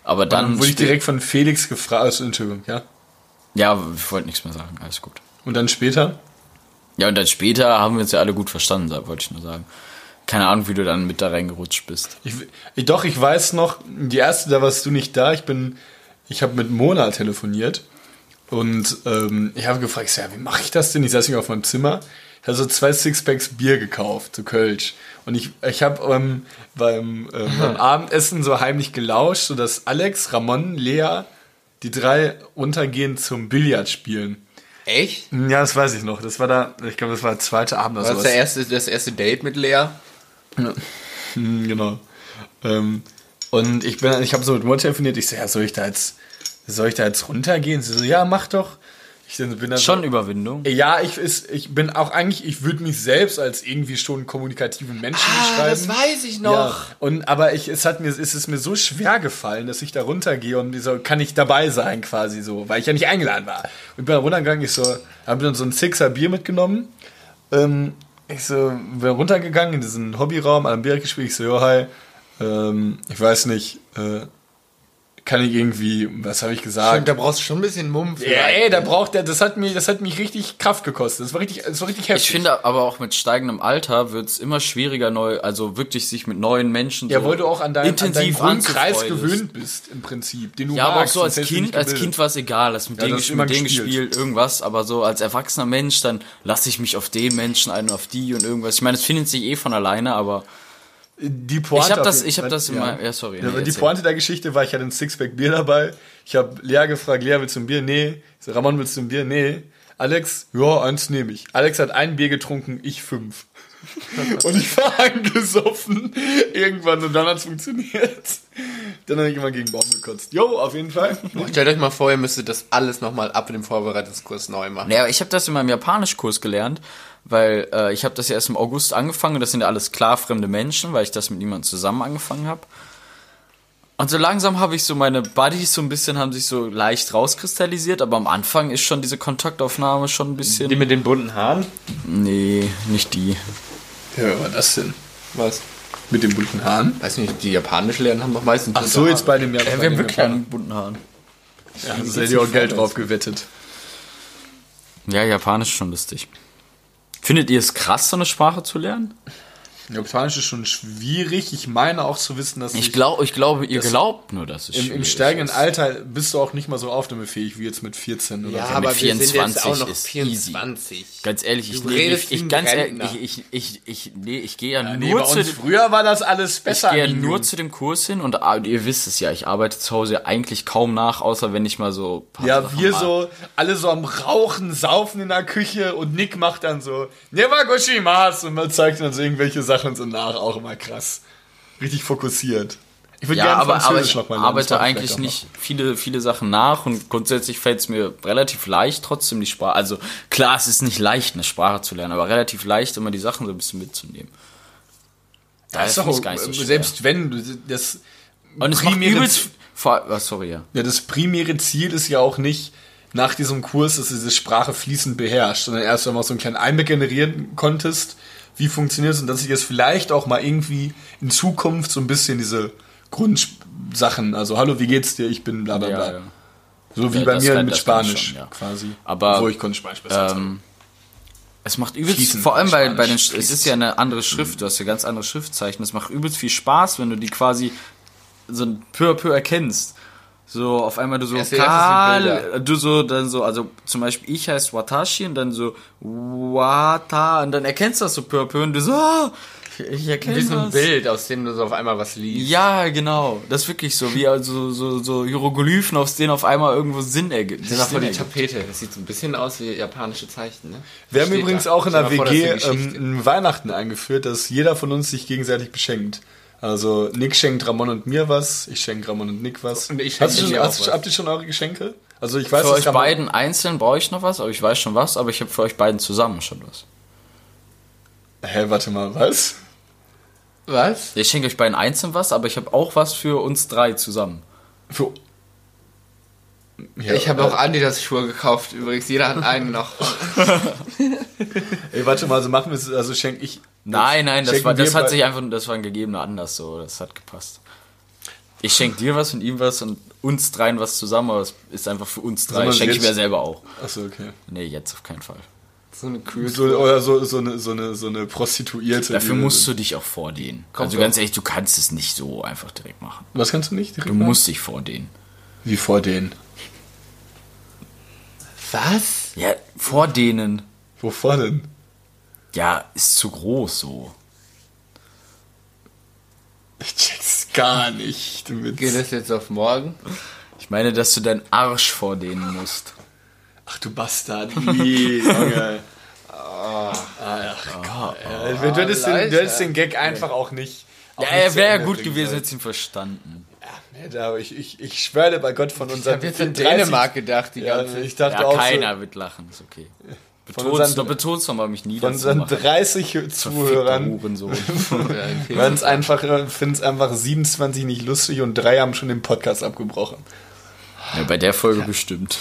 Aber dann, Dann wurde ich direkt von Felix gefragt, also, Entschuldigung, ja. ja, ich wollte nichts mehr sagen, alles gut. Und dann später? Ja, und dann später haben wir uns ja alle gut verstanden, wollte ich nur sagen. Keine Ahnung, wie du dann mit da reingerutscht bist. Ich, ich, doch, ich weiß noch, die erste, da warst du nicht da. Ich bin, ich habe mit Mona telefoniert und ähm, ich habe gefragt, ja, wie mache ich das denn? Ich saß hier auf meinem Zimmer, ich habe so zwei Sixpacks Bier gekauft, so Kölsch. Und ich, ich habe ähm, beim, ähm, beim Abendessen so heimlich gelauscht, sodass Alex, Ramon, Lea, die drei runtergehen zum Billard spielen. Echt? Ja, das weiß ich noch. Das war da, ich glaube, das war der zweite Abend oder War das sowas. der erste, das erste Date mit Lea? Hm, genau. Ähm, und ich bin, ich habe so mit Mutter telefoniert. Ich so, ja, soll ich da jetzt, soll ich da jetzt runtergehen? Sie so, ja, mach doch. Ich bin dann Schon so, Überwindung. Ja, ich, ist, ich bin auch eigentlich, ich würde mich selbst als irgendwie schon kommunikativen Menschen beschreiben. Ah, das weiß ich noch. Ja, und aber ich, es hat mir, es ist mir so schwer gefallen, dass ich da runtergehe und so kann ich dabei sein quasi so, weil ich ja nicht eingeladen war. Und bin dann runtergegangen, ich so, habe dann so ein Sixer Bier mitgenommen. Ähm, ich so, bin runtergegangen in diesen Hobbyraum, an einem Bier gespielt, ich so, jo, hi, ähm, ich weiß nicht, äh, kann ich irgendwie, was habe ich gesagt? Da brauchst du schon ein bisschen Mumm für. Ja, ey, da braucht der, das hat mich, das hat mich richtig Kraft gekostet. Das war richtig, das war richtig heftig. Ich finde aber auch mit steigendem Alter wird es immer schwieriger, neu, also wirklich sich mit neuen Menschen ja, so weil du auch an deinen, an deinen intensiv anzufreunden. gewöhnt bist, im Prinzip, den du Ja, aber auch magst. so als Kind, als. Kind war es egal, hast mit Ja, denen, das gespielt, mit denen gespielt. gespielt, irgendwas, aber so als erwachsener Mensch, dann lasse ich mich auf den Menschen ein und auf die und irgendwas. Ich meine, es findet sich eh von alleine, aber Die Pointe Ich hab auf das- ich hab das meinem- ja, sorry, nee, die. Pointe der Geschichte war, ich hatte ein Sixpack Bier dabei. Ich habe Lea gefragt, Lea, willst du ein Bier? Nee. So, Ramon, willst du ein Bier? Nee. Alex, ja, eins nehme ich. Alex hat ein Bier getrunken, ich fünf. und ich war angesoffen. Irgendwann und dann hat's funktioniert. Dann habe ich immer gegen Baum gekotzt. Jo, auf jeden Fall. Stellt euch mal vor, ihr müsstet das alles nochmal ab in dem Vorbereitungskurs neu machen. Ja, ich habe das in meinem Japanischkurs gelernt, weil äh, ich habe das ja erst im August angefangen und das sind ja alles klar fremde Menschen, weil ich das mit niemandem zusammen angefangen habe. Und so langsam habe ich so meine Buddies so ein bisschen haben sich so leicht rauskristallisiert, aber am Anfang ist schon diese Kontaktaufnahme schon ein bisschen. Die mit den bunten Haaren? nee, nicht die. Ja, wer war das denn? Was? Mit den bunten Haaren? Weiß nicht, die Japanisch lernen haben doch meistens Ach so, jetzt bei dem Jahr. Ja, wir haben wirklich einen bunten Haaren. Ja, das hätte ich auch Geld drauf gewettet. Ja, Japanisch ist schon lustig. Findet ihr es krass, so eine Sprache zu lernen? Japanisch ist schon schwierig. Ich meine auch zu wissen, dass Ich glaube, ich glaube, ihr glaubt nur, dass es im, im steigenden ist. Alter bist du auch nicht mal so aufnahmefähig wie jetzt mit 14 oder Ja, so. aber mit wir sind jetzt 24 auch noch ist 24. Ganz ehrlich, ich, nee, redest ich, ich, ganz ehrlich, ich, ich, ich, ich, nee, ich gehe ja, Nee, nur bei zu dem, früher war das alles ich besser. gehe ja nur zu dem Kurs hin und ah, ihr wisst es ja, ich arbeite zu Hause eigentlich kaum nach, außer wenn ich mal so ein paar ja, Sachen wir mal- so, alle so am Rauchen, Saufen in der Küche und Nick macht dann so, Never Goshimas und man zeigt dann so irgendwelche Sachen so nach, auch immer krass. Richtig fokussiert. Ich würde Ja, gerne aber, aber Französisch ich lernen. arbeite eigentlich nicht viele, viele Sachen nach und grundsätzlich fällt es mir relativ leicht, trotzdem die Sprache. Also klar, es ist nicht leicht, eine Sprache zu lernen, aber relativ leicht, immer die Sachen so ein bisschen mitzunehmen. Daher Das ist doch, gar nicht so äh, schwer. selbst wenn du das und es primäre- übelst. ah, sorry, ja. Ja, das primäre Ziel ist ja auch nicht nach diesem Kurs, dass du diese Sprache fließend beherrschst, sondern erst einmal so einen kleinen Einblick generieren konntest, wie funktioniert es und dass ich jetzt vielleicht auch mal irgendwie in Zukunft so ein bisschen diese Grundsachen, also hallo, wie geht's dir, ich bin bla bla bla. Ja, ja. So wie Ja, bei mir kann- mit Spanisch schon, ja. quasi. Aber, Wo ich konnte Spanisch besser Ähm, es macht übelst, Fließend vor allem bei, bei den, es ist ja eine andere Schrift, du hast ja ganz andere Schriftzeichen. Es macht übelst viel Spaß, wenn du die quasi so ein peu à peu erkennst. So, auf einmal du so, Karl, Bilder. du so, dann so, also zum Beispiel ich heiße Watashi und dann so, Wata, und dann erkennst du das so peu à peu und du so, ah, ich Wie erkenne so ein das. Bild, aus dem du so auf einmal was liest. Ja, genau. Das ist wirklich so, wie also so, so Hieroglyphen, aus denen auf einmal irgendwo Sinn ergibt. Das ist voll die. Tapete. Das sieht so ein bisschen aus wie japanische Zeichen, ne? Wir haben übrigens da. auch in der vor, WG das eine ähm, Weihnachten eingeführt, dass jeder von uns sich gegenseitig beschenkt. Also Nick schenkt Ramon und mir was, ich schenke Ramon und Nick was. Und ich Hast du schon, hast, was. habt ihr schon eure Geschenke? Also ich weiß, Für euch Ramon- beiden einzeln brauche ich noch was, aber ich weiß schon was, aber ich habe für euch beiden zusammen schon was. Hä, warte mal, was? Was? Ich schenke euch beiden einzeln was, aber ich habe auch was für uns drei zusammen. Für ja, Ich habe äh, auch Adidas-Schuhe gekauft, übrigens. Jeder hat einen noch. Ey, warte mal, also machen wir es, also schenke ich. Nein, nein, das, war, das hat sich einfach, das war ein gegebener Anlass so, das hat gepasst. Ich schenke dir was und ihm was und uns dreien was zusammen, aber es ist einfach für uns drei. wir Schenke ich mir selber auch. Achso, okay. Nee, jetzt auf keinen Fall. So eine Kühe. So, oder so, so, eine, so, eine, so eine Prostituierte. Dafür musst du dich auch vordehnen. Also doch. ganz ehrlich, du kannst es nicht so einfach direkt machen. Was kannst du nicht? direkt Du machen? musst dich vordehnen. Wie vor denen. Was? Ja, vordehnen. Wovor denn? Ja, ist zu groß so. Ich check's gar nicht. Damit. Geht das jetzt auf morgen? Ich meine, dass du deinen Arsch vor denen musst. Ach du Bastard. Nee, Junge. Ach Gott. Ja, du, hättest den, du hättest den Gag einfach auch nicht. Auch Ja, er wäre Ende gut gewesen, sollen. hätte ihn verstanden. Da, ich, ich, ich schwöre bei Gott von Ich unseren habe jetzt an 30 Dänemark gedacht, die Ja, ganze ich dachte Ja, auch keiner wird lachen, ist okay. Von Beton's unseren- doch, beton's doch mal, mich so, von unseren niederzumachen. 30 Zuhörern hören es einfach, finden es einfach 27 nicht lustig und drei haben schon den Podcast abgebrochen. Ja, bei der Folge bestimmt.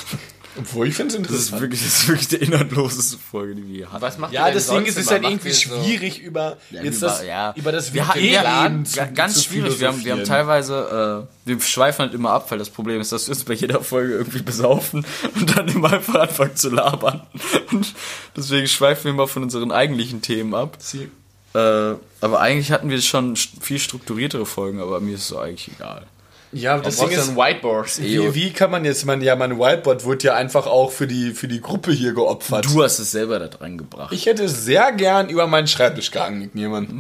Obwohl ich finde es Das ist interessant. wirklich, das ist wirklich die inhaltloseste Folge, die wir je hatten. Was macht Ja, sonst ist, es ist halt irgendwie ihr so- schwierig über jetzt über, das, ja. über das wir, Leben ja, ganz zu schwierig. Wir haben, wir haben teilweise, äh, wir schweifen halt immer ab, weil das Problem ist, dass wir uns bei jeder Folge irgendwie besaufen und dann immer einfach anfangen zu labern. Und deswegen schweifen wir immer von unseren eigentlichen Themen ab. Sie- Äh, aber eigentlich hatten wir schon viel strukturiertere Folgen, aber mir ist es so eigentlich egal. Ja, aber das Ding ist Whiteboard. wie, wie kann man jetzt, man, ja, mein Whiteboard wurde ja einfach auch für die, für die Gruppe hier geopfert. Du hast es selber da dran gebracht. Ich hätte sehr gern über meinen Schreibtisch gehangen mit jemand.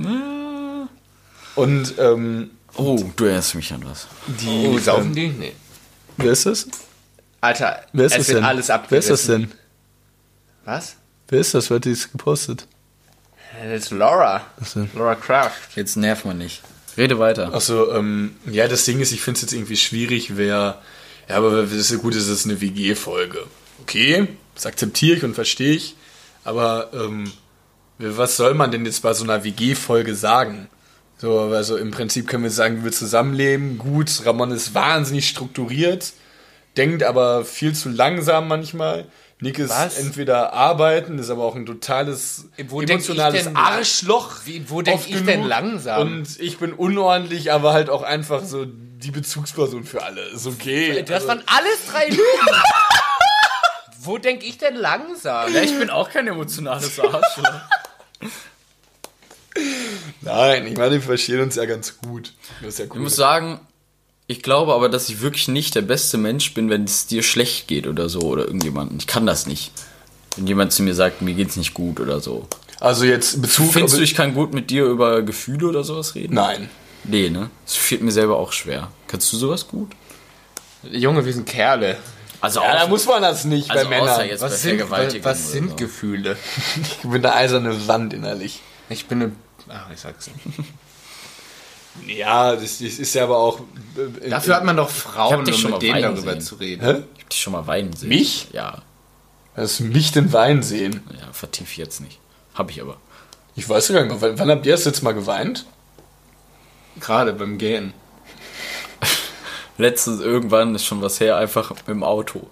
Und, ähm, oh, du erinnerst mich an was. die. Oh, saufen ähm, die? Nee. Wer ist das? Alter, Wer ist es das wird denn? alles Wer abgerissen. ist das denn? Was? Wer ist das? Wer hat das gepostet? Das ist Laura. Achso. Laura Kraft. Jetzt nerv mal nicht. Rede weiter. Achso, ähm, ja, das Ding ist, ich finde es jetzt irgendwie schwierig, wer. Ja, aber das ist ja gut, es ist eine WG-Folge. Okay, das akzeptiere ich und verstehe ich. Aber ähm, was soll man denn jetzt bei so einer WG-Folge sagen? So, also im Prinzip können wir sagen, wir zusammenleben, gut, Ramon ist wahnsinnig strukturiert, denkt aber viel zu langsam manchmal. Nick ist Was? entweder arbeiten, ist aber auch ein totales Wo denk ich emotionales denn- Arschloch. Wie- wo denk oft ich denn langsam? Und ich bin unordentlich, aber halt auch einfach so die Bezugsperson für alle. Ist okay. Das Also- waren alles drei Lügen. Wo denk ich denn langsam? Ja, ich bin auch kein emotionales Arschloch. Nein, ich meine, wir verstehen uns ja ganz gut. Das ist ja Ich cool. muss sagen, ich glaube aber, dass ich wirklich nicht der beste Mensch bin, wenn es dir schlecht geht oder so oder irgendjemanden. Ich kann das nicht. Wenn jemand zu mir sagt, mir geht's nicht gut oder so. Also jetzt Bezug. Findest du, ich kann gut mit dir über Gefühle oder sowas reden? Nein. Nee, ne? Das fällt mir selber auch schwer. Kannst du sowas gut? Junge, wir sind Kerle. Also Ja, da muss man das nicht also bei außer Männern. jetzt bei Was sind, was sind so. Gefühle? Ich bin eine eiserne Wand innerlich. Ich bin eine. Ach, ich sag's nicht. Ja, das, das ist ja aber auch. äh, Dafür hat man doch Frauen, um schon mit mal denen weinen darüber sehen. zu reden. Hä? Ich hab dich schon mal weinen sehen. Mich? Ja. Dass mich den Wein sehen. Ja, vertief jetzt nicht. Hab ich aber. Ich weiß gar nicht. Wann, wann habt ihr das jetzt mal geweint? Gerade beim Gehen. Letztens irgendwann ist schon was her, einfach im Auto.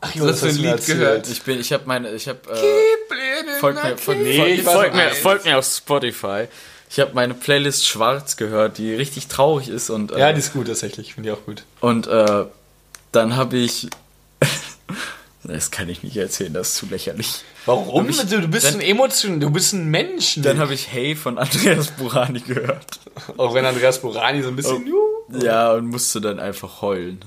Ach, Du hast ein Lied gehört. Ich bin, ich habe meine, ich habe äh, folgt mir, folgt, Nee, folgt, ich weiß folgt, noch mir, folgt mir auf Spotify. Ich habe meine Playlist Schwarz gehört, die richtig traurig ist und äh, Ja, die ist gut tatsächlich. Finde ich auch gut. und äh, dann habe ich das kann ich nicht erzählen, das ist zu lächerlich. Warum? ich- du, bist dann- ein Emotion, du bist ein Mensch. Dann habe ich Hey von Andreas Burani gehört. auch wenn Andreas Borani so ein bisschen. Ja, und musste dann einfach heulen.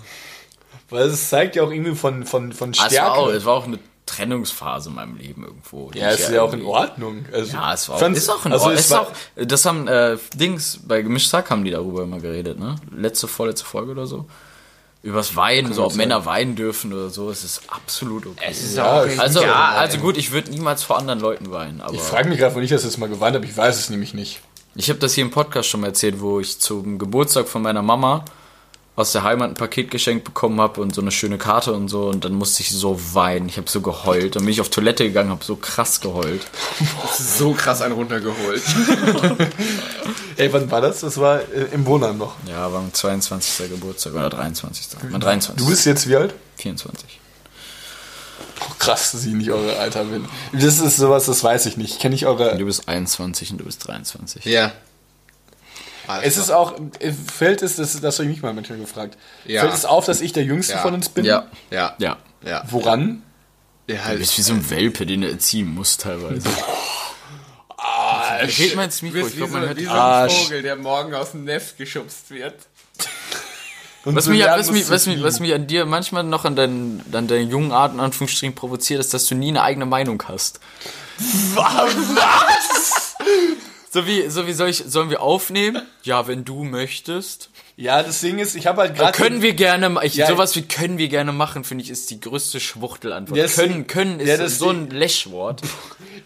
Weil es zeigt ja auch irgendwie von, von, von Ah, Stärke. es, war auch, es war auch eine Trennungsphase in meinem Leben irgendwo. ja, ist ja auch in Ordnung. Also, Ja, es war auch, ist auch in also Ordnung. es ist auch, das haben äh, Dings, bei Gemisch Sack haben die darüber immer geredet, ne? Letzte, vorletzte Folge oder so. Übers Weinen, so ob Männer weinen dürfen oder so, es ist absolut okay. Es ist Ja, auch ich- also, ja, also gut, ich würde niemals vor anderen Leuten weinen, aber Ich frage mich gerade, wann ich das jetzt mal geweint habe. Ich weiß es nämlich nicht. ich habe das hier im Podcast schon mal erzählt, wo ich zum Geburtstag von meiner Mama aus der Heimat ein Paket geschenkt bekommen habe und so eine schöne Karte und so und dann musste ich so weinen. Ich habe so geheult. Dann bin ich auf Toilette gegangen, habe so krass geheult. so krass einen runtergeholt. Ey, wann war das? Das war äh, im Wohnheim noch. Ja, war am 22. Geburtstag oder 23. Mein 23. Du bist jetzt wie alt? 24. Oh, krass, dass ich nicht eure Alter bin. Das ist sowas, das weiß ich nicht. Kenne ich eure. Du bist 21 und du bist 23. Ja. Es ist auch, äh, fällt es, das, das habe ich mich mal manchmal gefragt. Ja. Fällt es auf, dass ich der Jüngste Ja. von uns bin? Ja. Ja. Ja. Ja. Woran? Ja, Du halt. bist wie so ein Welpe, den du erziehen musst teilweise. Red mal ins Mikro, ich glaube, man hört wie so Arsch. ein Vogel, der morgen aus dem Nest geschubst wird. Was so mich, was, mich, was, mich, was mich an dir manchmal noch an deinen, an deinen jungen Art in Anführungsstrichen provoziert, ist, dass du nie eine eigene Meinung hast. Was? So wie, so wie soll ich, sollen wir aufnehmen? Ja, wenn du möchtest. Ja, das Ding ist, ich habe halt gerade. können wir gerne, ich, Ja, sowas wie können wir gerne machen, finde ich, ist die größte Schwuchtelantwort. Das können, können ist ja, das so ein Läschwort.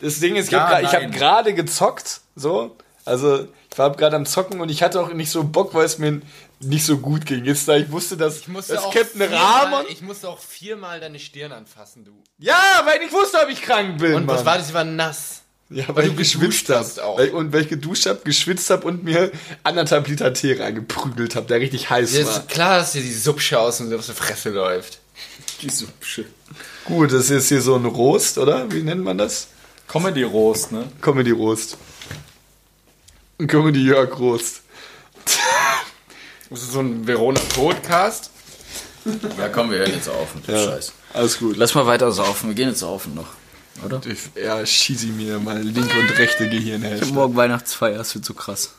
Das Ding ist, ich Ja, habe habe gerade gezockt, so. Also, ich war gerade am Zocken und ich hatte auch nicht so Bock, weil es mir nicht so gut ging. Jetzt, da ich wusste, dass Ich musste, das Captain Ramon. ich musste auch viermal deine Stirn anfassen, du. Ja, weil ich wusste, ob ich krank bin. Und was Mann. war das? Sie war nass. Ja, weil, du ich geschwitzt habe. hast auch. Weil, und weil ich geduscht habe, geschwitzt habe und mir anderthalb Liter Tee reingeprügelt habe, der richtig heiß Ja, war. ist klar, dass dir die Subsche aus und aus der Fresse läuft. Die Subsche. Gut, das ist jetzt hier so ein Roast, oder? Wie nennt man das? Comedy Roast, ne? Comedy Roast. Ein Comedy Jörg Roast. Das ist so ein Verona-Podcast. Ja, komm, wir hören jetzt auf mit dem Scheiß. Alles gut. Lass mal weiter saufen, wir gehen jetzt saufen noch. Oder? Ich, ja, schieße mir meine linke und rechte Gehirnhälfte. Morgen Weihnachtsfeier, das wird so krass.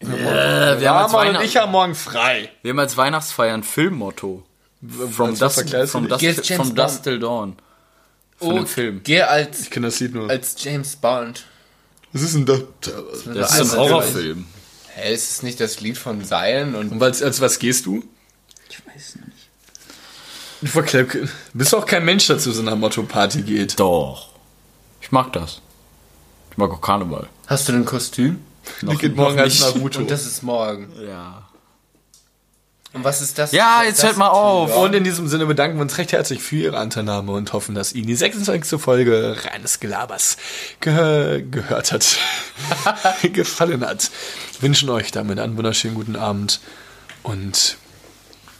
Äh, wir, haben Ja, Mann, und ich habe morgen frei. wir haben als Weihnachtsfeier ein Filmmotto. From du from James from. Dusk Till Dawn. Von Oh, dem Film. Geh als, Ich kenne das Lied nur. als James Bond. Was ist denn das? Das ist ein Horrorfilm. Hä, ist es nicht das Lied von Seilen und Und als, als was gehst du? Ich weiß nicht. Du verkleib- bist auch kein Mensch, der zu so einer Motto-Party geht. Doch. Ich mag das. Ich mag auch Karneval. Hast du ein Kostüm? Die geht morgen als nicht. Naruto. Und das ist morgen. Ja. Und was ist das? Ja, jetzt ist hört das mal auf. Typ? Und in diesem Sinne bedanken wir uns recht herzlich für Ihre Anteilnahme und hoffen, dass Ihnen die 26. Folge reines Gelabers ge gehört hat, gefallen hat. Wünschen euch damit einen wunderschönen guten Abend und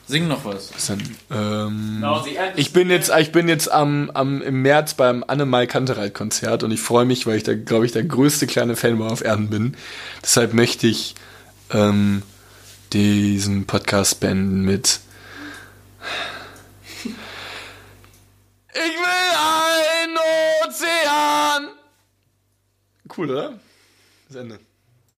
Sing noch was. dann. Ähm, ich bin jetzt, ich bin jetzt am, am, im März beim Annemai Kantereit Konzert und ich freue mich, weil ich da, glaube ich, der größte kleine Fanboy auf Erden bin. Deshalb möchte ich ähm, diesen Podcast beenden mit Ich will einen Ozean! Cool, oder? Das Ende.